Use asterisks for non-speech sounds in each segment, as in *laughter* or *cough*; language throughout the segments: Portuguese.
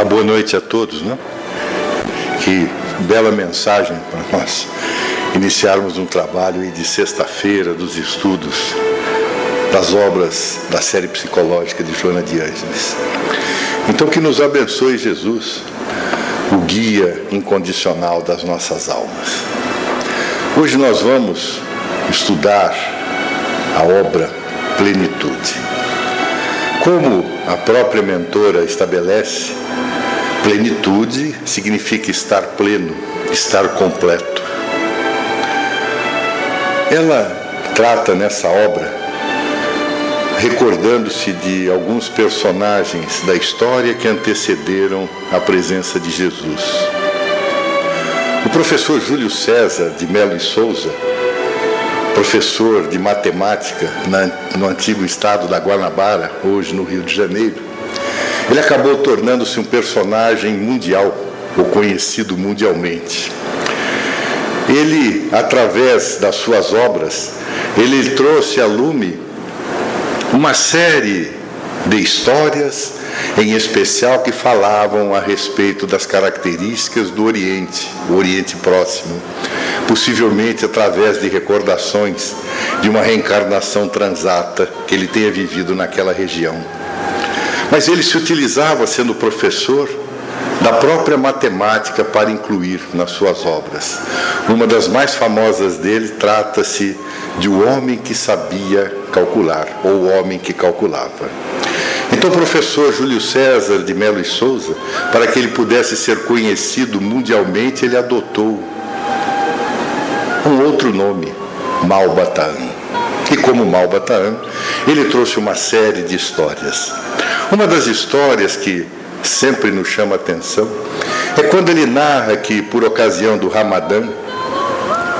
Olá, boa noite a todos, né? Que bela mensagem para nós iniciarmos um trabalho de sexta-feira dos estudos das obras da série psicológica de Joana de Ângeles. Então que nos abençoe Jesus, o guia incondicional das nossas almas. Hoje nós vamos estudar a obra Plenitude. Como a própria mentora estabelece, plenitude significa estar pleno, estar completo. Ela trata nessa obra recordando-se de alguns personagens da história que antecederam a presença de Jesus. O professor Júlio César de Melo e Souza professor de matemática no antigo estado da Guanabara, hoje no Rio de Janeiro, ele acabou tornando-se um personagem mundial, ou conhecido mundialmente. Ele, através das suas obras, ele trouxe a lume uma série de histórias, em especial que falavam a respeito das características do Oriente, o Oriente Próximo, possivelmente através de recordações de uma reencarnação transata que ele tenha vivido naquela região. Mas ele se utilizava, sendo professor, da própria matemática para incluir nas suas obras. Uma das mais famosas dele trata-se de O Homem que Sabia Calcular, ou O Homem que Calculava. Então, o professor Júlio César de Melo e Souza, para que ele pudesse ser conhecido mundialmente, ele adotou um outro nome, Malbataan. E como Malbataan, ele trouxe uma série de histórias. Uma das histórias que sempre nos chama a atenção é quando ele narra que, por ocasião do Ramadã,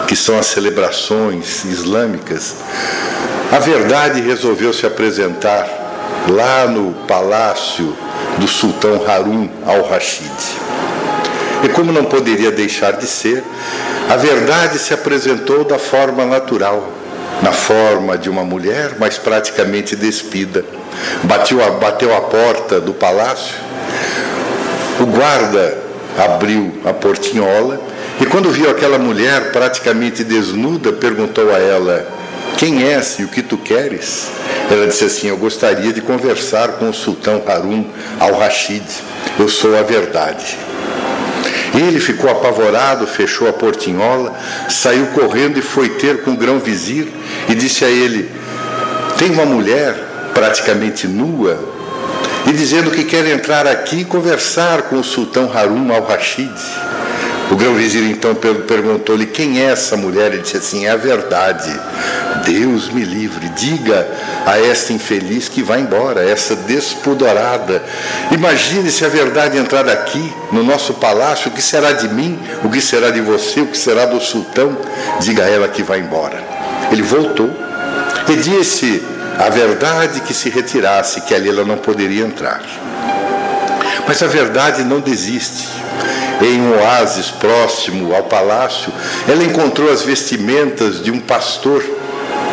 que são as celebrações islâmicas, a verdade resolveu se apresentar lá no palácio do sultão Harun al-Rashid. E como não poderia deixar de ser, a verdade se apresentou da forma natural, na forma de uma mulher, mas praticamente despida. Bateu a, bateu a porta do palácio, o guarda abriu a portinhola e, quando viu aquela mulher praticamente desnuda, perguntou a ela: Quem és e o que tu queres? Ela disse assim: Eu gostaria de conversar com o sultão Harun al-Rashid. Eu sou a verdade. Ele ficou apavorado, fechou a portinhola, saiu correndo e foi ter com o grão-vizir e disse a ele: Tem uma mulher praticamente nua e dizendo que quer entrar aqui e conversar com o sultão Harun al-Rashid. O grão-vizir então perguntou-lhe quem é essa mulher. Ele disse assim: É a verdade. Deus me livre, diga a esta infeliz que vai embora, essa despudorada. Imagine se a verdade entrar aqui no nosso palácio, o que será de mim, o que será de você, o que será do sultão? Diga a ela que vai embora. Ele voltou e disse a verdade que se retirasse, que ali ela não poderia entrar. Mas a verdade não desiste. Em um oásis próximo ao palácio, ela encontrou as vestimentas de um pastor,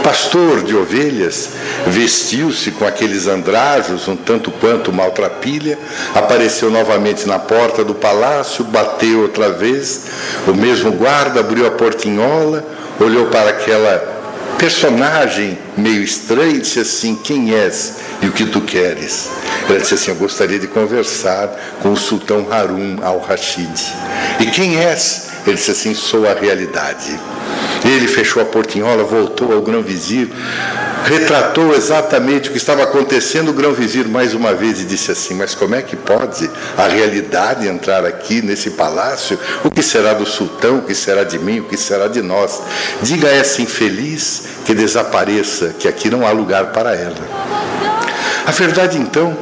pastor de ovelhas, vestiu-se com aqueles andrajos, um tanto quanto maltrapilha, apareceu novamente na porta do palácio, bateu outra vez, o mesmo guarda abriu a portinhola, olhou para aquela personagem meio estranho disse assim: Quem és e o que tu queres? Ela disse assim: Eu gostaria de conversar com o sultão Harun al-Rashid. E quem és? Ele disse assim: Sou a realidade. Ele fechou a portinhola, voltou ao grão-vizir, retratou exatamente o que estava acontecendo. O grão-vizir mais uma vez e disse assim: Mas como é que pode a realidade entrar aqui nesse palácio? O que será do sultão? O que será de mim? O que será de nós? Diga a essa infeliz que desapareça, que aqui não há lugar para ela. A verdade então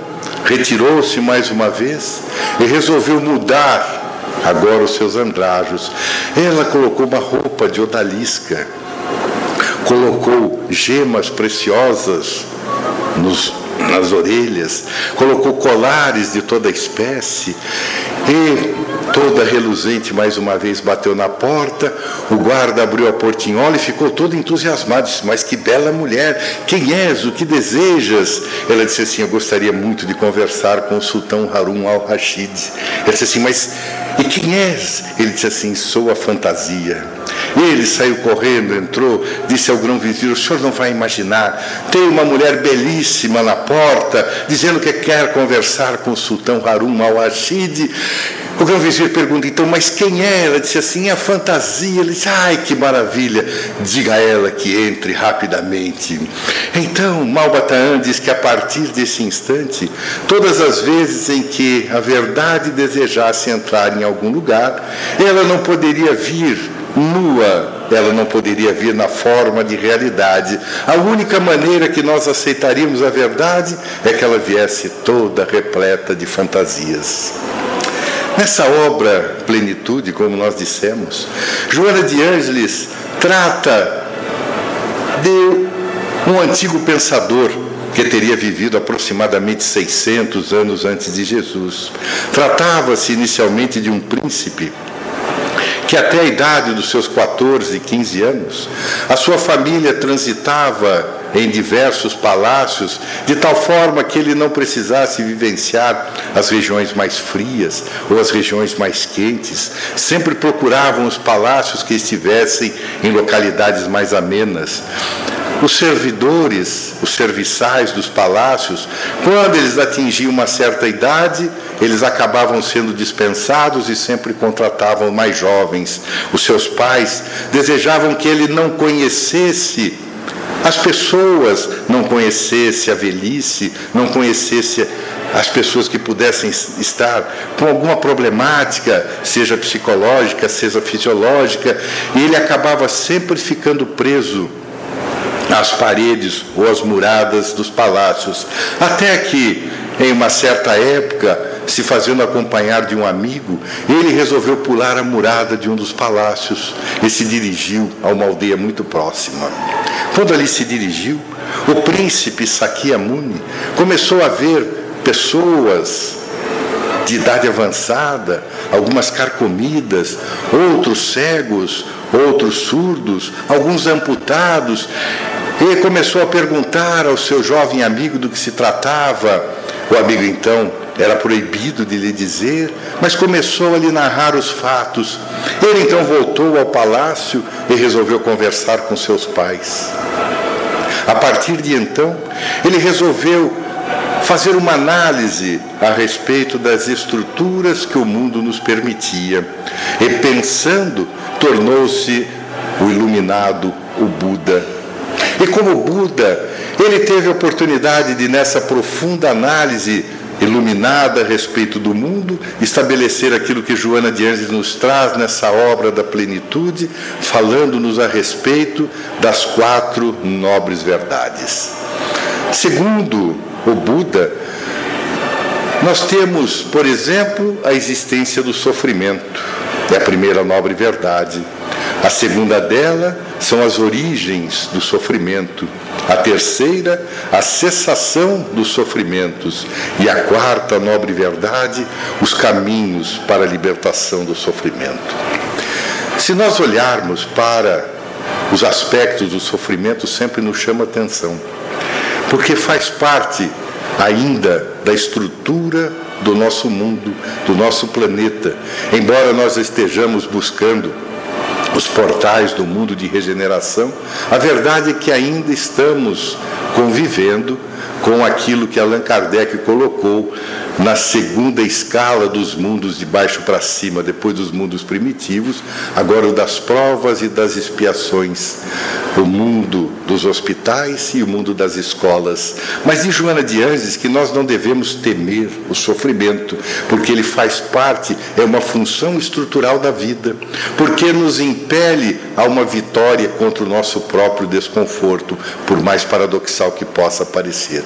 retirou-se mais uma vez e resolveu mudar agora os seus andrajos. Ela colocou uma roupa de odalisca, colocou gemas preciosas nos, nas orelhas, colocou colares de toda espécie E toda reluzente mais uma vez bateu na porta. O guarda abriu a portinhola e ficou todo entusiasmado. Disse: Mas que bela mulher! Quem és? O que desejas? Ela disse assim: Eu gostaria muito de conversar com o sultão Harun al-Rashid. Ele disse assim: Mas e quem és? Ele disse assim: Sou a fantasia. Ele saiu correndo, entrou, disse ao grão-vizir: O senhor não vai imaginar, tem uma mulher belíssima na porta, dizendo que quer conversar com o sultão Harun al-Rashid. O grão-vizir pergunta, então, mas quem é? Ela disse assim, a fantasia. Ele disse, ai, que maravilha. Diga a ela que entre rapidamente. Então, Malbataan diz que a partir desse instante, todas as vezes em que a verdade desejasse entrar em algum lugar, ela não poderia vir nua, ela não poderia vir na forma de realidade. A única maneira que nós aceitaríamos a verdade é que ela viesse toda repleta de fantasias. Nessa obra Plenitude, como nós dissemos, Joana de Ângeles trata de um antigo pensador que teria vivido aproximadamente 600 anos antes de Jesus. Tratava-se inicialmente de um príncipe que até a idade dos seus 14, 15 anos, a sua família transitava em diversos palácios, de tal forma que ele não precisasse vivenciar as regiões mais frias ou as regiões mais quentes. Sempre procuravam os palácios que estivessem em localidades mais amenas. Os servidores, os serviçais dos palácios, quando eles atingiam uma certa idade, eles acabavam sendo dispensados e sempre contratavam mais jovens. Os seus pais desejavam que ele não conhecesse as pessoas, não conhecesse a velhice, não conhecesse as pessoas que pudessem estar com alguma problemática, seja psicológica, seja fisiológica, e ele acabava sempre ficando preso às paredes ou às muradas dos palácios, até que, em uma certa época, se fazendo acompanhar de um amigo, ele resolveu pular a murada de um dos palácios e se dirigiu a uma aldeia muito próxima. Quando ali se dirigiu, o príncipe Sakyamuni começou a ver pessoas de idade avançada, algumas carcomidas, outros cegos, outros surdos, alguns amputados, e começou a perguntar ao seu jovem amigo do que se tratava. O amigo então era proibido de lhe dizer, mas começou a lhe narrar os fatos. Ele então voltou ao palácio e resolveu conversar com seus pais. A partir de então, ele resolveu fazer uma análise a respeito das estruturas que o mundo nos permitia. E pensando, tornou-se o iluminado, o Buda. E como Buda, ele teve a oportunidade de, nessa profunda análise, iluminada a respeito do mundo, estabelecer aquilo que Joana de Anjos nos traz nessa obra da plenitude, falando-nos a respeito das quatro nobres verdades. Segundo o Buda, nós temos, por exemplo, a existência do sofrimento, é a primeira nobre verdade. A segunda dela são as origens do sofrimento. A terceira, a cessação dos sofrimentos. E a quarta nobre verdade, os caminhos para a libertação do sofrimento. Se nós olharmos para os aspectos do sofrimento, sempre nos chama atenção, porque faz parte ainda da estrutura do nosso mundo, do nosso planeta. Embora nós estejamos buscando os portais do mundo de regeneração, a verdade é que ainda estamos convivendo com aquilo que Allan Kardec colocou na segunda escala dos mundos de baixo para cima, depois dos mundos primitivos, agora o das provas e das expiações, o mundo dos hospitais e o mundo das escolas. Mas diz Joana de Anjos que nós não devemos temer o sofrimento, porque ele faz parte, é uma função estrutural da vida, porque nos impele a uma vitória contra o nosso próprio desconforto, por mais paradoxal que possa parecer.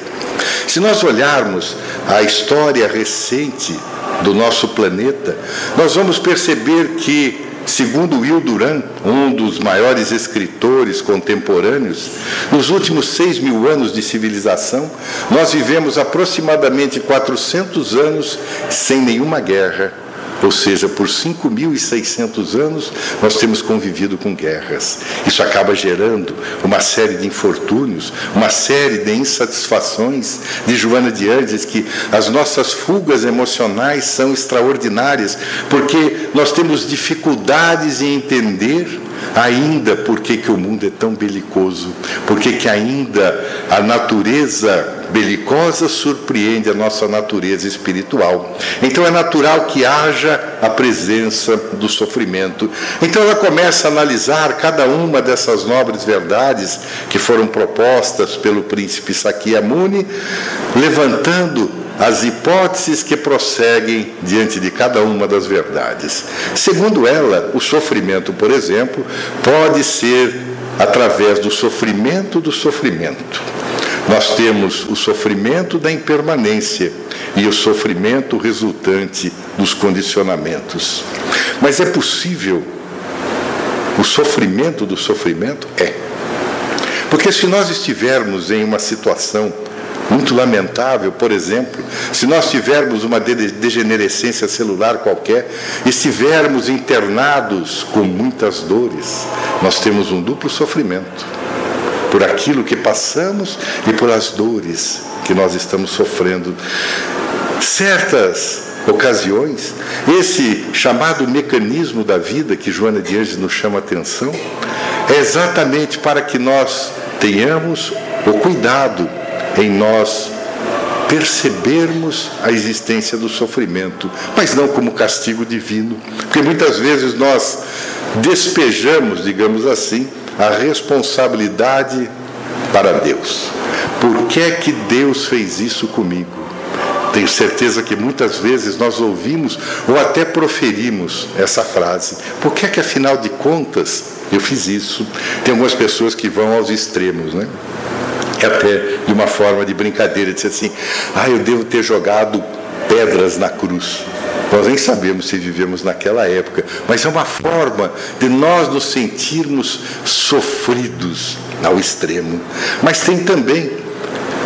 Se nós olharmos a história recente do nosso planeta, nós vamos perceber que, segundo Will Durant, um dos maiores escritores contemporâneos, nos últimos seis mil anos de civilização, nós vivemos aproximadamente 400 anos sem nenhuma guerra, ou seja, por 5.600 anos, nós temos convivido com guerras. Isso acaba gerando uma série de infortúnios, uma série de insatisfações. De Joana de Andes que as nossas fugas emocionais são extraordinárias, porque nós temos dificuldades em entender ainda por que, que o mundo é tão belicoso, por que, que ainda a natureza belicosa surpreende a nossa natureza espiritual. Então é natural que haja a presença do sofrimento. Então ela começa a analisar cada uma dessas nobres verdades que foram propostas pelo príncipe Sakyamuni, levantando as hipóteses que prosseguem diante de cada uma das verdades. Segundo ela, o sofrimento, por exemplo, pode ser através do sofrimento do sofrimento. Nós temos o sofrimento da impermanência e o sofrimento resultante dos condicionamentos. Mas é possível o sofrimento do sofrimento? É. Porque se nós estivermos em uma situação muito lamentável, por exemplo, se nós tivermos uma degenerescência celular qualquer, estivermos internados com muitas dores, nós temos um duplo sofrimento por aquilo que passamos e por as dores que nós estamos sofrendo. Certas ocasiões, esse chamado mecanismo da vida que Joana de Anjos nos chama a atenção, é exatamente para que nós tenhamos o cuidado em nós percebermos a existência do sofrimento, mas não como castigo divino, porque muitas vezes nós despejamos, digamos assim, a responsabilidade para Deus. Por que é que Deus fez isso comigo? Tenho certeza que muitas vezes nós ouvimos ou até proferimos essa frase. Por que é que afinal de contas eu fiz isso? Tem algumas pessoas que vão aos extremos, né? Até de uma forma de brincadeira, dizer assim: ah, eu devo ter jogado pedras na cruz. Nós nem sabemos se vivemos naquela época, mas é uma forma de nós nos sentirmos sofridos ao extremo. Mas tem também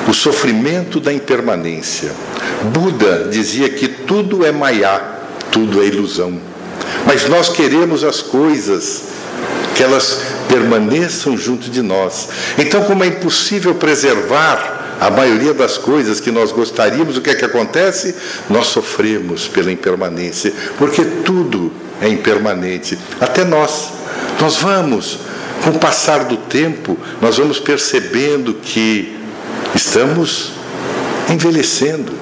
o sofrimento da impermanência. Buda dizia que tudo é maiá, tudo é ilusão. Mas nós queremos as coisas que elas permaneçam junto de nós. Então, como é impossível preservar a maioria das coisas que nós gostaríamos, o que é que acontece? Nós sofremos pela impermanência, porque tudo é impermanente, até nós. Nós vamos, com o passar do tempo, nós vamos percebendo que estamos envelhecendo,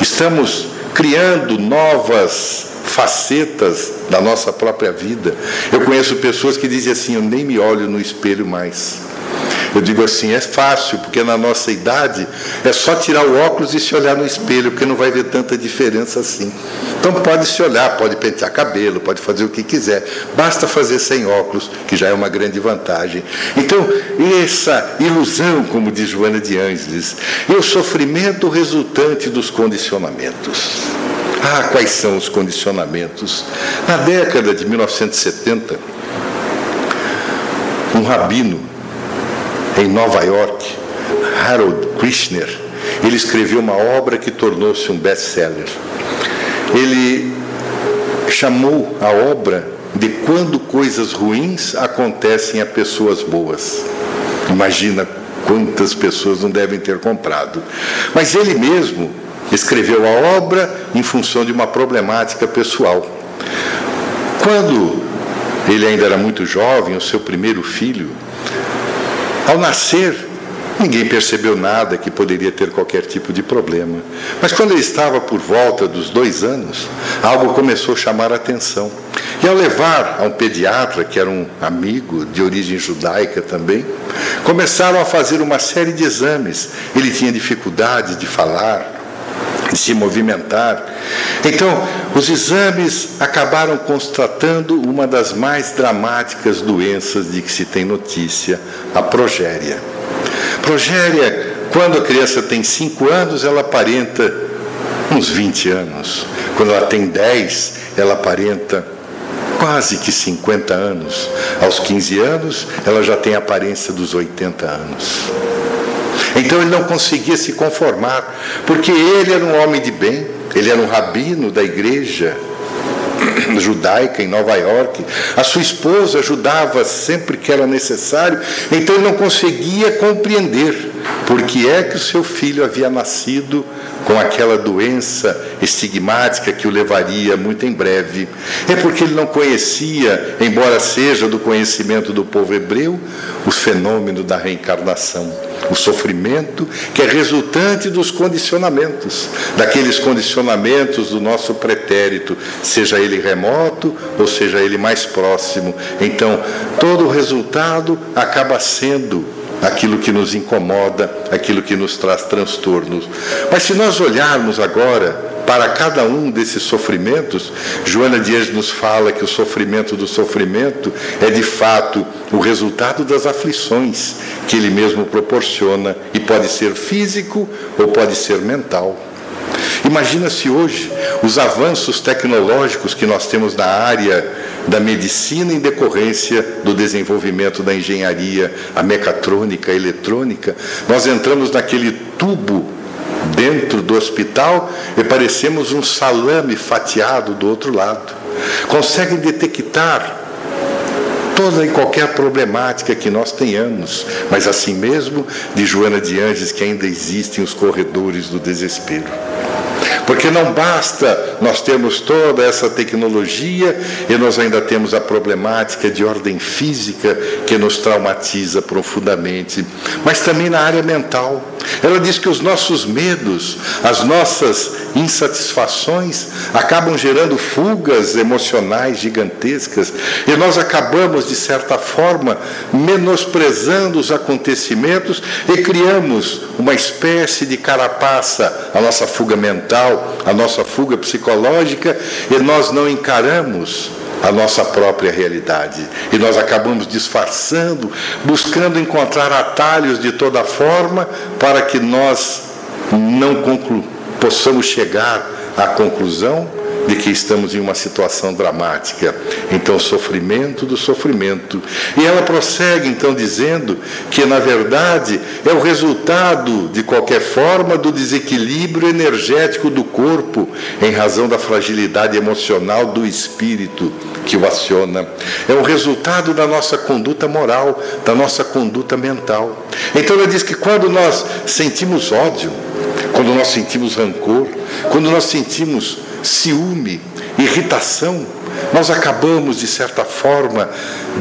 estamos criando novas facetas da nossa própria vida. Eu conheço pessoas que dizem assim: Eu nem me olho no espelho mais. Eu digo assim, é fácil, porque na nossa idade é só tirar o óculos e se olhar no espelho, porque não vai ver tanta diferença assim. Então pode se olhar, pode pentear cabelo, pode fazer o que quiser. Basta fazer sem óculos, que já é uma grande vantagem. Então, essa ilusão, como diz Joana de Ângeles, e o sofrimento resultante dos condicionamentos. Ah, quais são os condicionamentos? Na década de 1970, um rabino em Nova York, Harold Krishner, ele escreveu uma obra que tornou-se um best-seller. Ele chamou a obra de quando coisas ruins acontecem a pessoas boas. Imagina quantas pessoas não devem ter comprado. Mas ele mesmo escreveu a obra em função de uma problemática pessoal. Quando ele ainda era muito jovem, o seu primeiro filho ao nascer, ninguém percebeu nada que poderia ter qualquer tipo de problema. Mas quando ele estava por volta dos dois anos, algo começou a chamar a atenção. E ao levar a um pediatra, que era um amigo de origem judaica também, começaram a fazer uma série de exames. Ele tinha dificuldade de falar, *laughs* se movimentar. Então, os exames acabaram constatando uma das mais dramáticas doenças de que se tem notícia, a progéria. Progéria, quando a criança tem 5 anos, ela aparenta uns 20 anos. Quando ela tem 10, ela aparenta quase que 50 anos. Aos 15 anos, ela já tem a aparência dos 80 anos. Então ele não conseguia se conformar, porque ele era um homem de bem, ele era um rabino da igreja *clears throat* judaica em Nova York. A sua esposa ajudava sempre que era necessário, então ele não conseguia compreender por que é que o seu filho havia nascido com aquela doença estigmática que o levaria muito em breve. É porque ele não conhecia, embora seja do conhecimento do povo hebreu, o fenômeno da reencarnação, o sofrimento que é resultante dos condicionamentos, daqueles condicionamentos do nosso pretérito, seja ele remoto ou seja ele mais próximo. Então, todo o resultado acaba sendo aquilo que nos incomoda, aquilo que nos traz transtornos. Mas se nós olharmos agora para cada um desses sofrimentos, Joana Dias nos fala que o sofrimento do sofrimento é de fato o resultado das aflições que ele mesmo proporciona e pode ser físico ou pode ser mental. Imagina se hoje os avanços tecnológicos que nós temos na área da medicina em decorrência do desenvolvimento da engenharia, a mecatrônica, a eletrônica, nós entramos naquele tubo dentro do hospital e parecemos um salame fatiado do outro lado. Conseguem detectar toda e qualquer problemática que nós tenhamos, mas assim mesmo de Joana de Anjos que ainda existem os corredores do desespero. Porque não basta nós termos toda essa tecnologia e nós ainda temos a problemática de ordem física que nos traumatiza profundamente, mas também na área mental. Ela diz que os nossos medos, as nossas insatisfações acabam gerando fugas emocionais gigantescas e nós acabamos, de certa forma, menosprezando os acontecimentos e criamos uma espécie de carapaça, a nossa fuga mental, a nossa fuga psicológica, e nós não encaramos a nossa própria realidade. E nós acabamos disfarçando, buscando encontrar atalhos de toda forma para que nós não possamos chegar à conclusão de que estamos em uma situação dramática. Então, sofrimento do sofrimento. E ela prossegue então dizendo que, na verdade, é o resultado, de qualquer forma, do desequilíbrio energético do corpo, em razão da fragilidade emocional do espírito que o aciona. É o resultado da nossa conduta moral, da nossa conduta mental. Então, ela diz que quando nós sentimos ódio, quando nós sentimos rancor, quando nós sentimos ciúme, irritação, nós acabamos, de certa forma,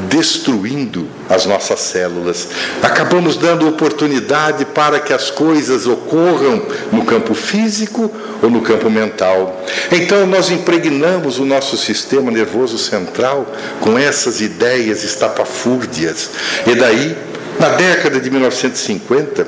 destruindo as nossas células. Acabamos dando oportunidade para que as coisas ocorram no campo físico ou no campo mental. Então, nós impregnamos o nosso sistema nervoso central com essas ideias estapafúrdias. E daí, na década de 1950,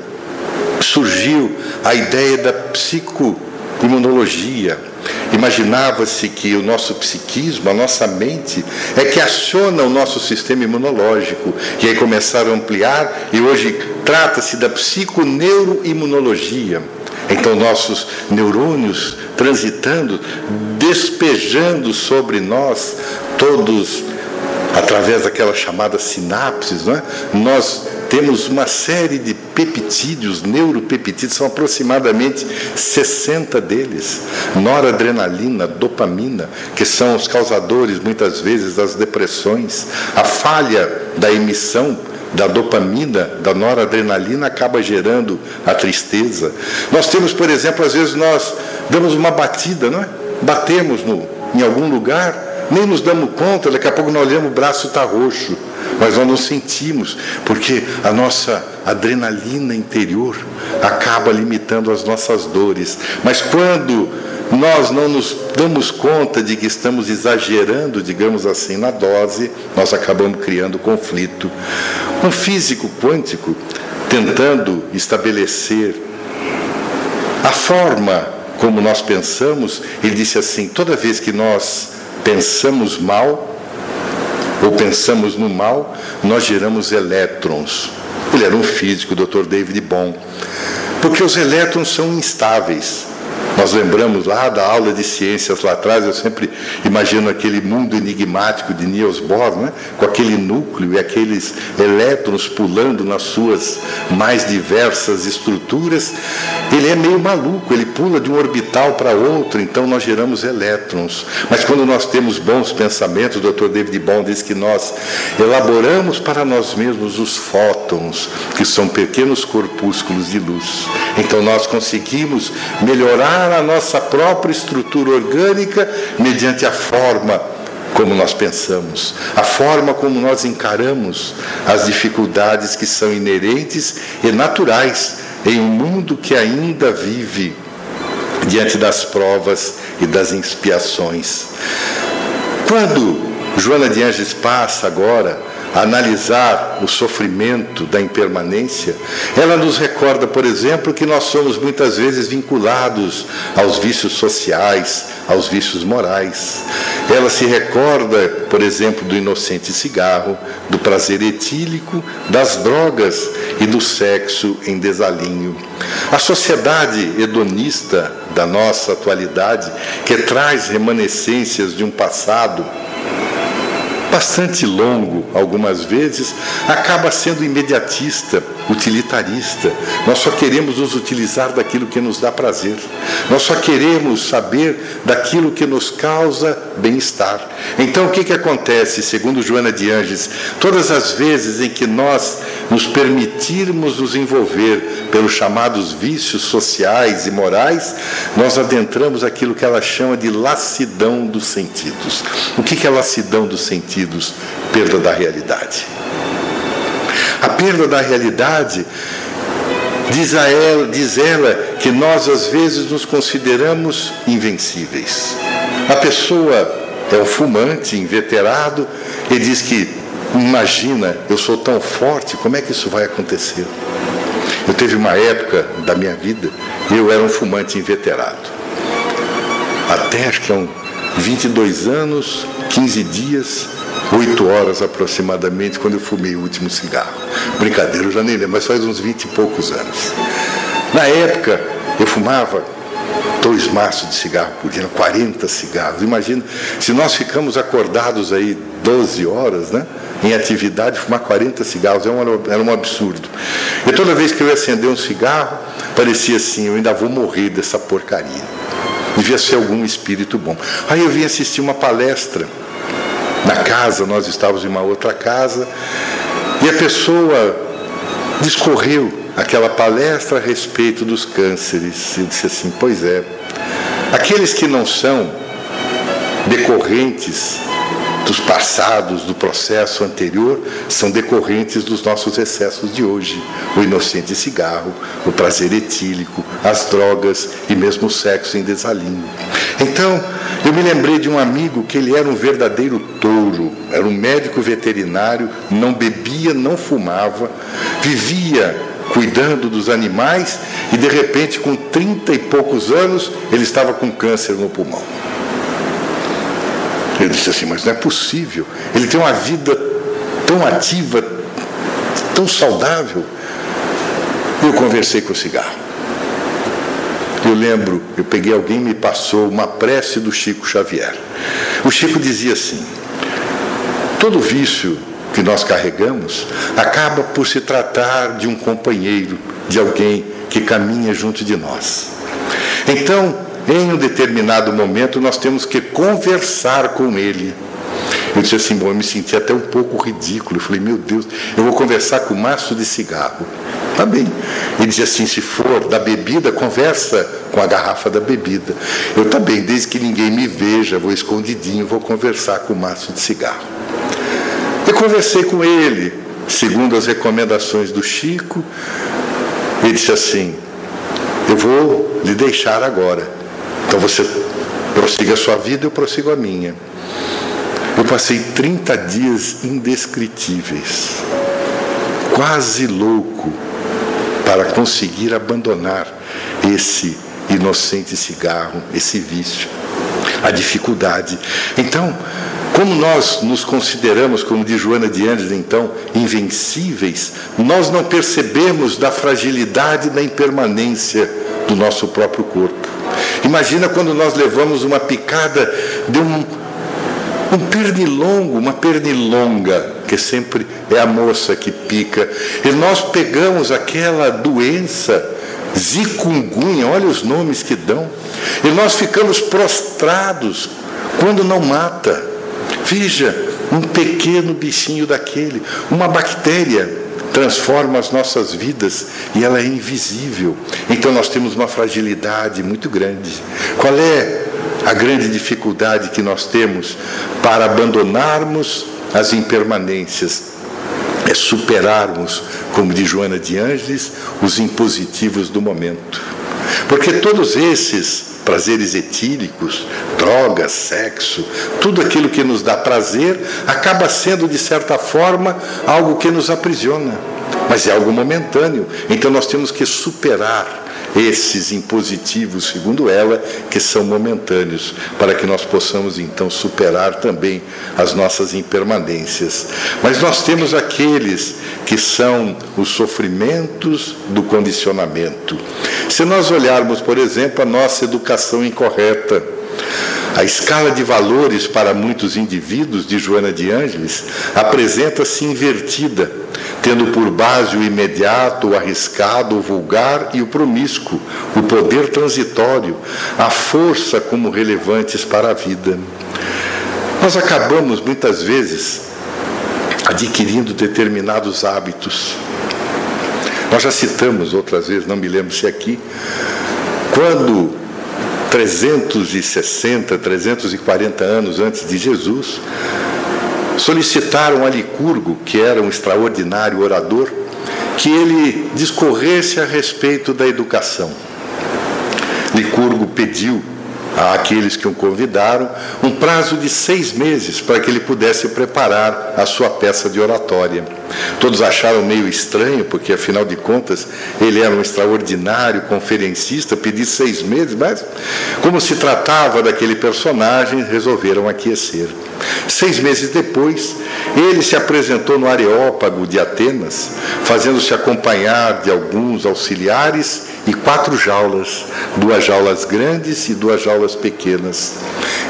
surgiu a ideia da psicoimunologia Imaginava-se que o nosso psiquismo, a nossa mente, é que aciona o nosso sistema imunológico. E aí começaram a ampliar, e hoje trata-se da psiconeuroimunologia. Então, nossos neurônios transitando, despejando sobre nós todos, através daquelas chamadas sinapses, não é? nós temos uma série de peptídeos, neuropeptídeos, são aproximadamente 60 deles. Noradrenalina, dopamina, que são os causadores muitas vezes das depressões. A falha da emissão da dopamina, da noradrenalina, acaba gerando a tristeza. Nós temos, por exemplo, às vezes nós damos uma batida, não é? Batemos no, em algum lugar, nem nos damos conta, daqui a pouco nós olhamos, o braço está roxo mas nós não sentimos, porque a nossa adrenalina interior acaba limitando as nossas dores. Mas quando nós não nos damos conta de que estamos exagerando, digamos assim, na dose, nós acabamos criando conflito. Um físico quântico tentando estabelecer a forma como nós pensamos, ele disse assim: toda vez que nós pensamos mal, ou pensamos no mal, nós geramos elétrons. Ele era um físico, o Dr. David Bohm. Porque os elétrons são instáveis. Nós lembramos lá da aula de ciências lá atrás, eu sempre imagino aquele mundo enigmático de Niels Bohr, né? com aquele núcleo e aqueles elétrons pulando nas suas mais diversas estruturas. Ele é meio maluco, ele pula de um orbital para outro, então nós geramos elétrons. Mas quando nós temos bons pensamentos, o Dr. David Bohm diz que nós elaboramos para nós mesmos os fótons, que são pequenos corpúsculos de luz. Então nós conseguimos melhorar a nossa própria estrutura orgânica mediante a forma como nós pensamos, a forma como nós encaramos as dificuldades que são inerentes e naturais em um mundo que ainda vive diante das provas e das expiações. Quando Joana de Anges passa agora analisar o sofrimento da impermanência, ela nos recorda, por exemplo, que nós somos muitas vezes vinculados aos vícios sociais, aos vícios morais. Ela se recorda, por exemplo, do inocente cigarro, do prazer etílico, das drogas e do sexo em desalinho. A sociedade hedonista da nossa atualidade, que traz remanescências de um passado bastante longo algumas vezes, acaba sendo imediatista, utilitarista. Nós só queremos nos utilizar daquilo que nos dá prazer. Nós só queremos saber daquilo que nos causa bem-estar. Então, o que, que acontece, segundo Joana de Anges? Todas as vezes em que nós nos permitirmos nos envolver pelos chamados vícios sociais e morais, nós adentramos aquilo que ela chama de lassidão dos sentidos. O que, que é lassidão dos sentidos? perda da realidade. A perda da realidade diz, a ela, diz ela que nós às vezes nos consideramos invencíveis. A pessoa é um fumante, inveterado, e diz que, imagina, eu sou tão forte, como é que isso vai acontecer? Eu teve uma época da minha vida, eu era um fumante inveterado. Até acho que há um 22 anos, 15 dias, oito horas aproximadamente, quando eu fumei o último cigarro. Brincadeira, eu já nem lembro, mas faz uns vinte e poucos anos. Na época, eu fumava dois maços de cigarro por dia, 40 cigarros. Imagina, se nós ficamos acordados aí 12 horas, né? Em atividade, fumar 40 cigarros era um, era um absurdo. E toda vez que eu ia acender um cigarro, parecia assim: eu ainda vou morrer dessa porcaria. Devia ser algum espírito bom. Aí eu vim assistir uma palestra na casa, nós estávamos em uma outra casa, e a pessoa discorreu aquela palestra a respeito dos cânceres. E disse assim: Pois é, aqueles que não são decorrentes dos passados, do processo anterior, são decorrentes dos nossos excessos de hoje. O inocente cigarro, o prazer etílico, as drogas e mesmo o sexo em desalinho. Então, eu me lembrei de um amigo que ele era um verdadeiro touro, era um médico veterinário, não bebia, não fumava, vivia cuidando dos animais e de repente, com trinta e poucos anos, ele estava com câncer no pulmão. Ele disse assim: Mas não é possível. Ele tem uma vida tão ativa, tão saudável. Eu conversei com o cigarro. Eu lembro, eu peguei alguém me passou uma prece do Chico Xavier. O Chico dizia assim: todo vício que nós carregamos acaba por se tratar de um companheiro, de alguém que caminha junto de nós. Então, em um determinado momento, nós temos que conversar com ele. Eu disse assim, bom, eu me senti até um pouco ridículo. Eu falei, meu Deus, eu vou conversar com o maço de cigarro. Tá bem. Ele dizia assim, se for da bebida, conversa com a garrafa da bebida. Eu também, tá desde que ninguém me veja, vou escondidinho, vou conversar com o maço de cigarro. Eu conversei com ele, segundo as recomendações do Chico. Ele disse assim, eu vou lhe deixar agora. Então você prossiga a sua vida, eu prossigo a minha. Eu passei 30 dias indescritíveis, quase louco, para conseguir abandonar esse inocente cigarro, esse vício, a dificuldade. Então, como nós nos consideramos, como diz Joana de Andes, então, invencíveis, nós não percebemos da fragilidade e da impermanência do nosso próprio corpo. Imagina quando nós levamos uma picada de um, um pernilongo, uma pernilonga, que sempre é a moça que pica, e nós pegamos aquela doença, zikungunya, olha os nomes que dão, e nós ficamos prostrados quando não mata. Veja, um pequeno bichinho daquele, uma bactéria transforma as nossas vidas e ela é invisível. Então nós temos uma fragilidade muito grande. Qual é a grande dificuldade que nós temos para abandonarmos as impermanências? É superarmos, como diz Joana de Ângeles, os impositivos do momento. Porque todos esses prazeres etílicos, drogas, sexo, tudo aquilo que nos dá prazer, acaba sendo, de certa forma, algo que nos aprisiona. Mas é algo momentâneo. Então nós temos que superar esses impositivos, segundo ela, que são momentâneos, para que nós possamos então superar também as nossas impermanências. Mas nós temos aqueles que são os sofrimentos do condicionamento. Se nós olharmos, por exemplo, a nossa educação incorreta, a escala de valores para muitos indivíduos de Joana de Ângeles apresenta-se invertida, tendo por base o imediato, o arriscado, o vulgar e o promíscuo, o poder transitório, a força como relevantes para a vida. Nós acabamos muitas vezes adquirindo determinados hábitos. Nós já citamos outras vezes, não me lembro se aqui, quando 360, 340 anos antes de Jesus, solicitaram a Licurgo, que era um extraordinário orador, que ele discorresse a respeito da educação. Licurgo pediu àqueles que o convidaram um prazo de seis meses para que ele pudesse preparar a sua peça de oratória. Todos acharam meio estranho, porque afinal de contas ele era um extraordinário conferencista, pedir seis meses, mas como se tratava daquele personagem, resolveram aquecer. Seis meses depois, ele se apresentou no Areópago de Atenas, fazendo-se acompanhar de alguns auxiliares e quatro jaulas, duas jaulas grandes e duas jaulas pequenas.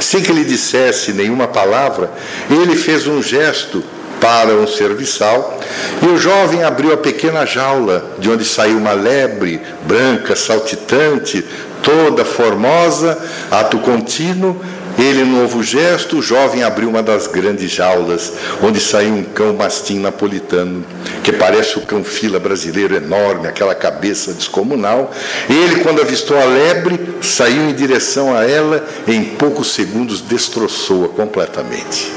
Sem que lhe dissesse nenhuma palavra, ele fez um gesto para um serviçal, e o jovem abriu a pequena jaula, de onde saiu uma lebre branca, saltitante, toda formosa, ato contínuo, ele, no novo gesto, o jovem abriu uma das grandes jaulas, onde saiu um cão mastim napolitano, que parece o cão fila brasileiro enorme, aquela cabeça descomunal. Ele, quando avistou a lebre, saiu em direção a ela e em poucos segundos destroçou-a completamente.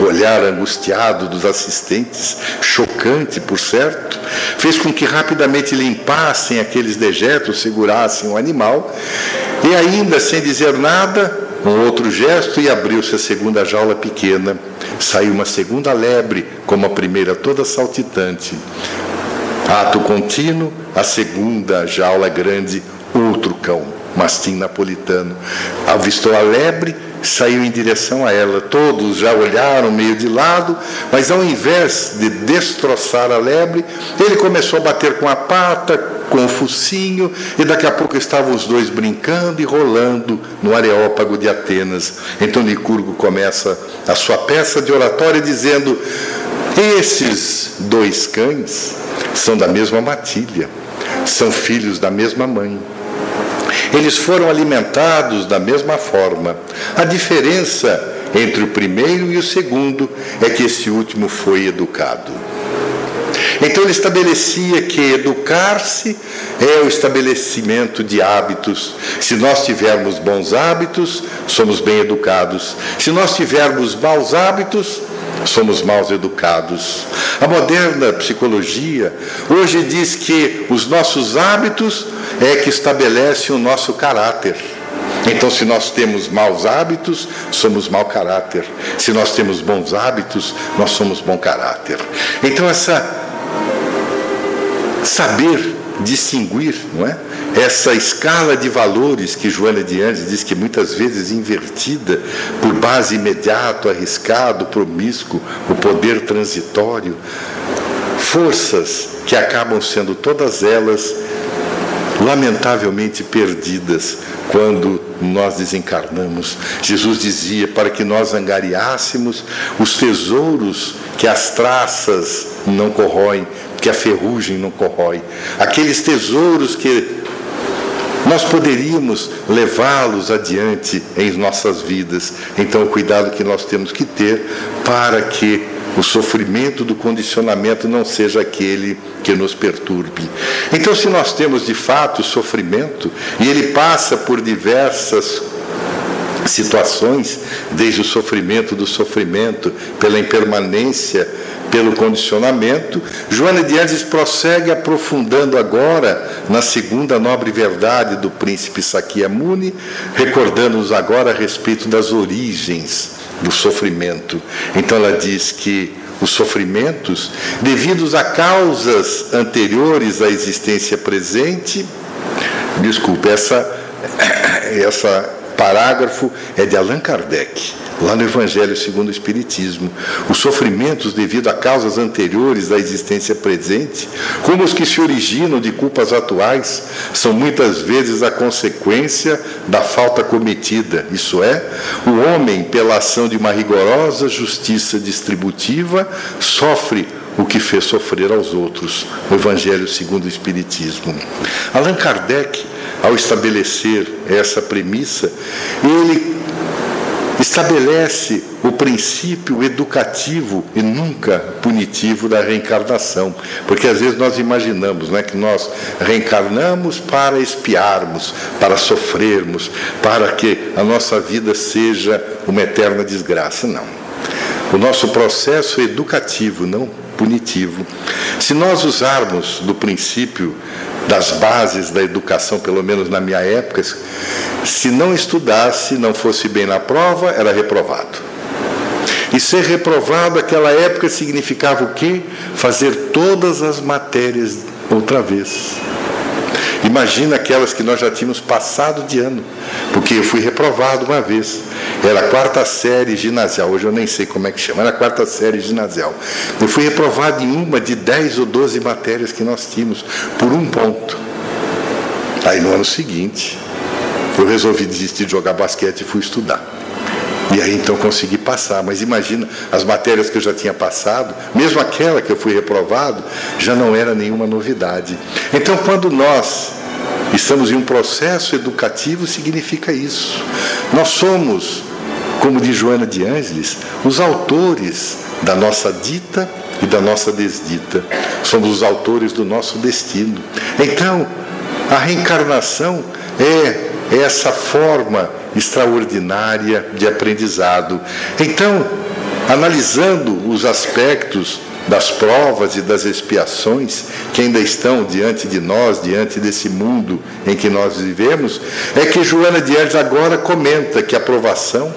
Olhar angustiado dos assistentes, chocante, por certo, fez com que rapidamente limpassem aqueles dejetos, segurassem o animal, e ainda sem dizer nada, um outro gesto e abriu-se a segunda jaula pequena. Saiu uma segunda lebre, como a primeira, toda saltitante. Ato contínuo, a segunda jaula grande, outro cão, mastim napolitano. Avistou a lebre, saiu em direção a ela. Todos já olharam meio de lado, mas ao invés de destroçar a lebre, ele começou a bater com a pata, com o focinho, e daqui a pouco estavam os dois brincando e rolando no Areópago de Atenas. Então Licurgo começa a sua peça de oratória dizendo: Esses dois cães são da mesma matilha, são filhos da mesma mãe. Eles foram alimentados da mesma forma. A diferença entre o primeiro e o segundo é que esse último foi educado. Então ele estabelecia que educar-se é o estabelecimento de hábitos. Se nós tivermos bons hábitos, somos bem educados. Se nós tivermos maus hábitos, somos mal educados. A moderna psicologia hoje diz que os nossos hábitos é que estabelecem o nosso caráter. Então, se nós temos maus hábitos, somos mau caráter. Se nós temos bons hábitos, nós somos bom caráter. Então, essa saber distinguir, não é? Essa escala de valores que Joana de Andes diz que muitas vezes invertida por base imediato, arriscado, promíscuo, o poder transitório, forças que acabam sendo todas elas lamentavelmente perdidas quando nós desencarnamos. Jesus dizia para que nós angariássemos os tesouros que as traças não corroem, que a ferrugem não corrói, aqueles tesouros que nós poderíamos levá-los adiante em nossas vidas. Então, o cuidado que nós temos que ter para que o sofrimento do condicionamento não seja aquele que nos perturbe. Então, se nós temos de fato sofrimento, e ele passa por diversas situações, desde o sofrimento do sofrimento, pela impermanência pelo condicionamento, Joana de Andes prossegue aprofundando agora na segunda nobre verdade do príncipe Sakyamuni, recordando-nos agora a respeito das origens do sofrimento. Então ela diz que os sofrimentos, devidos a causas anteriores à existência presente, desculpe, essa, *coughs* essa parágrafo é de Allan Kardec lá no Evangelho segundo o Espiritismo, os sofrimentos devido a causas anteriores da existência presente, como os que se originam de culpas atuais, são muitas vezes a consequência da falta cometida, isso é, o homem, pela ação de uma rigorosa justiça distributiva, sofre o que fez sofrer aos outros. O Evangelho segundo o Espiritismo. Allan Kardec, ao estabelecer essa premissa, ele estabelece o princípio educativo e nunca punitivo da reencarnação, porque às vezes nós imaginamos né, que nós reencarnamos para espiarmos, para sofrermos, para que a nossa vida seja uma eterna desgraça. Não. O nosso processo é educativo, não punitivo. Se nós usarmos do princípio das bases da educação, pelo menos na minha época, se não estudasse, não fosse bem na prova, era reprovado. E ser reprovado naquela época significava o quê? Fazer todas as matérias outra vez. Imagina aquelas que nós já tínhamos passado de ano, porque eu fui reprovado uma vez. Era a quarta série ginasial, hoje eu nem sei como é que chama, era a quarta série ginasial. Eu fui reprovado em uma de 10 ou 12 matérias que nós tínhamos, por um ponto. Aí no ano seguinte, eu resolvi desistir de jogar basquete e fui estudar. E aí então consegui passar. Mas imagina, as matérias que eu já tinha passado, mesmo aquela que eu fui reprovado, já não era nenhuma novidade. Então, quando nós estamos em um processo educativo, significa isso. Nós somos, como diz Joana de Ângeles, os autores da nossa dita e da nossa desdita. Somos os autores do nosso destino. Então, a reencarnação é essa forma extraordinária de aprendizado. Então, analisando os aspectos das provas e das expiações que ainda estão diante de nós, diante desse mundo em que nós vivemos, é que Joana de agora comenta que a aprovação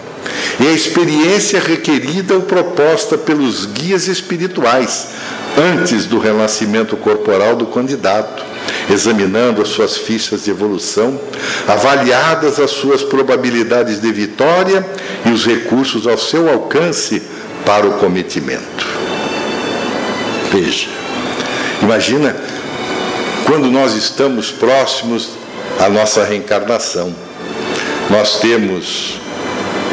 e a experiência requerida ou proposta pelos guias espirituais antes do renascimento corporal do candidato examinando as suas fichas de evolução, avaliadas as suas probabilidades de vitória e os recursos ao seu alcance para o cometimento. Veja, imagina quando nós estamos próximos à nossa reencarnação, nós temos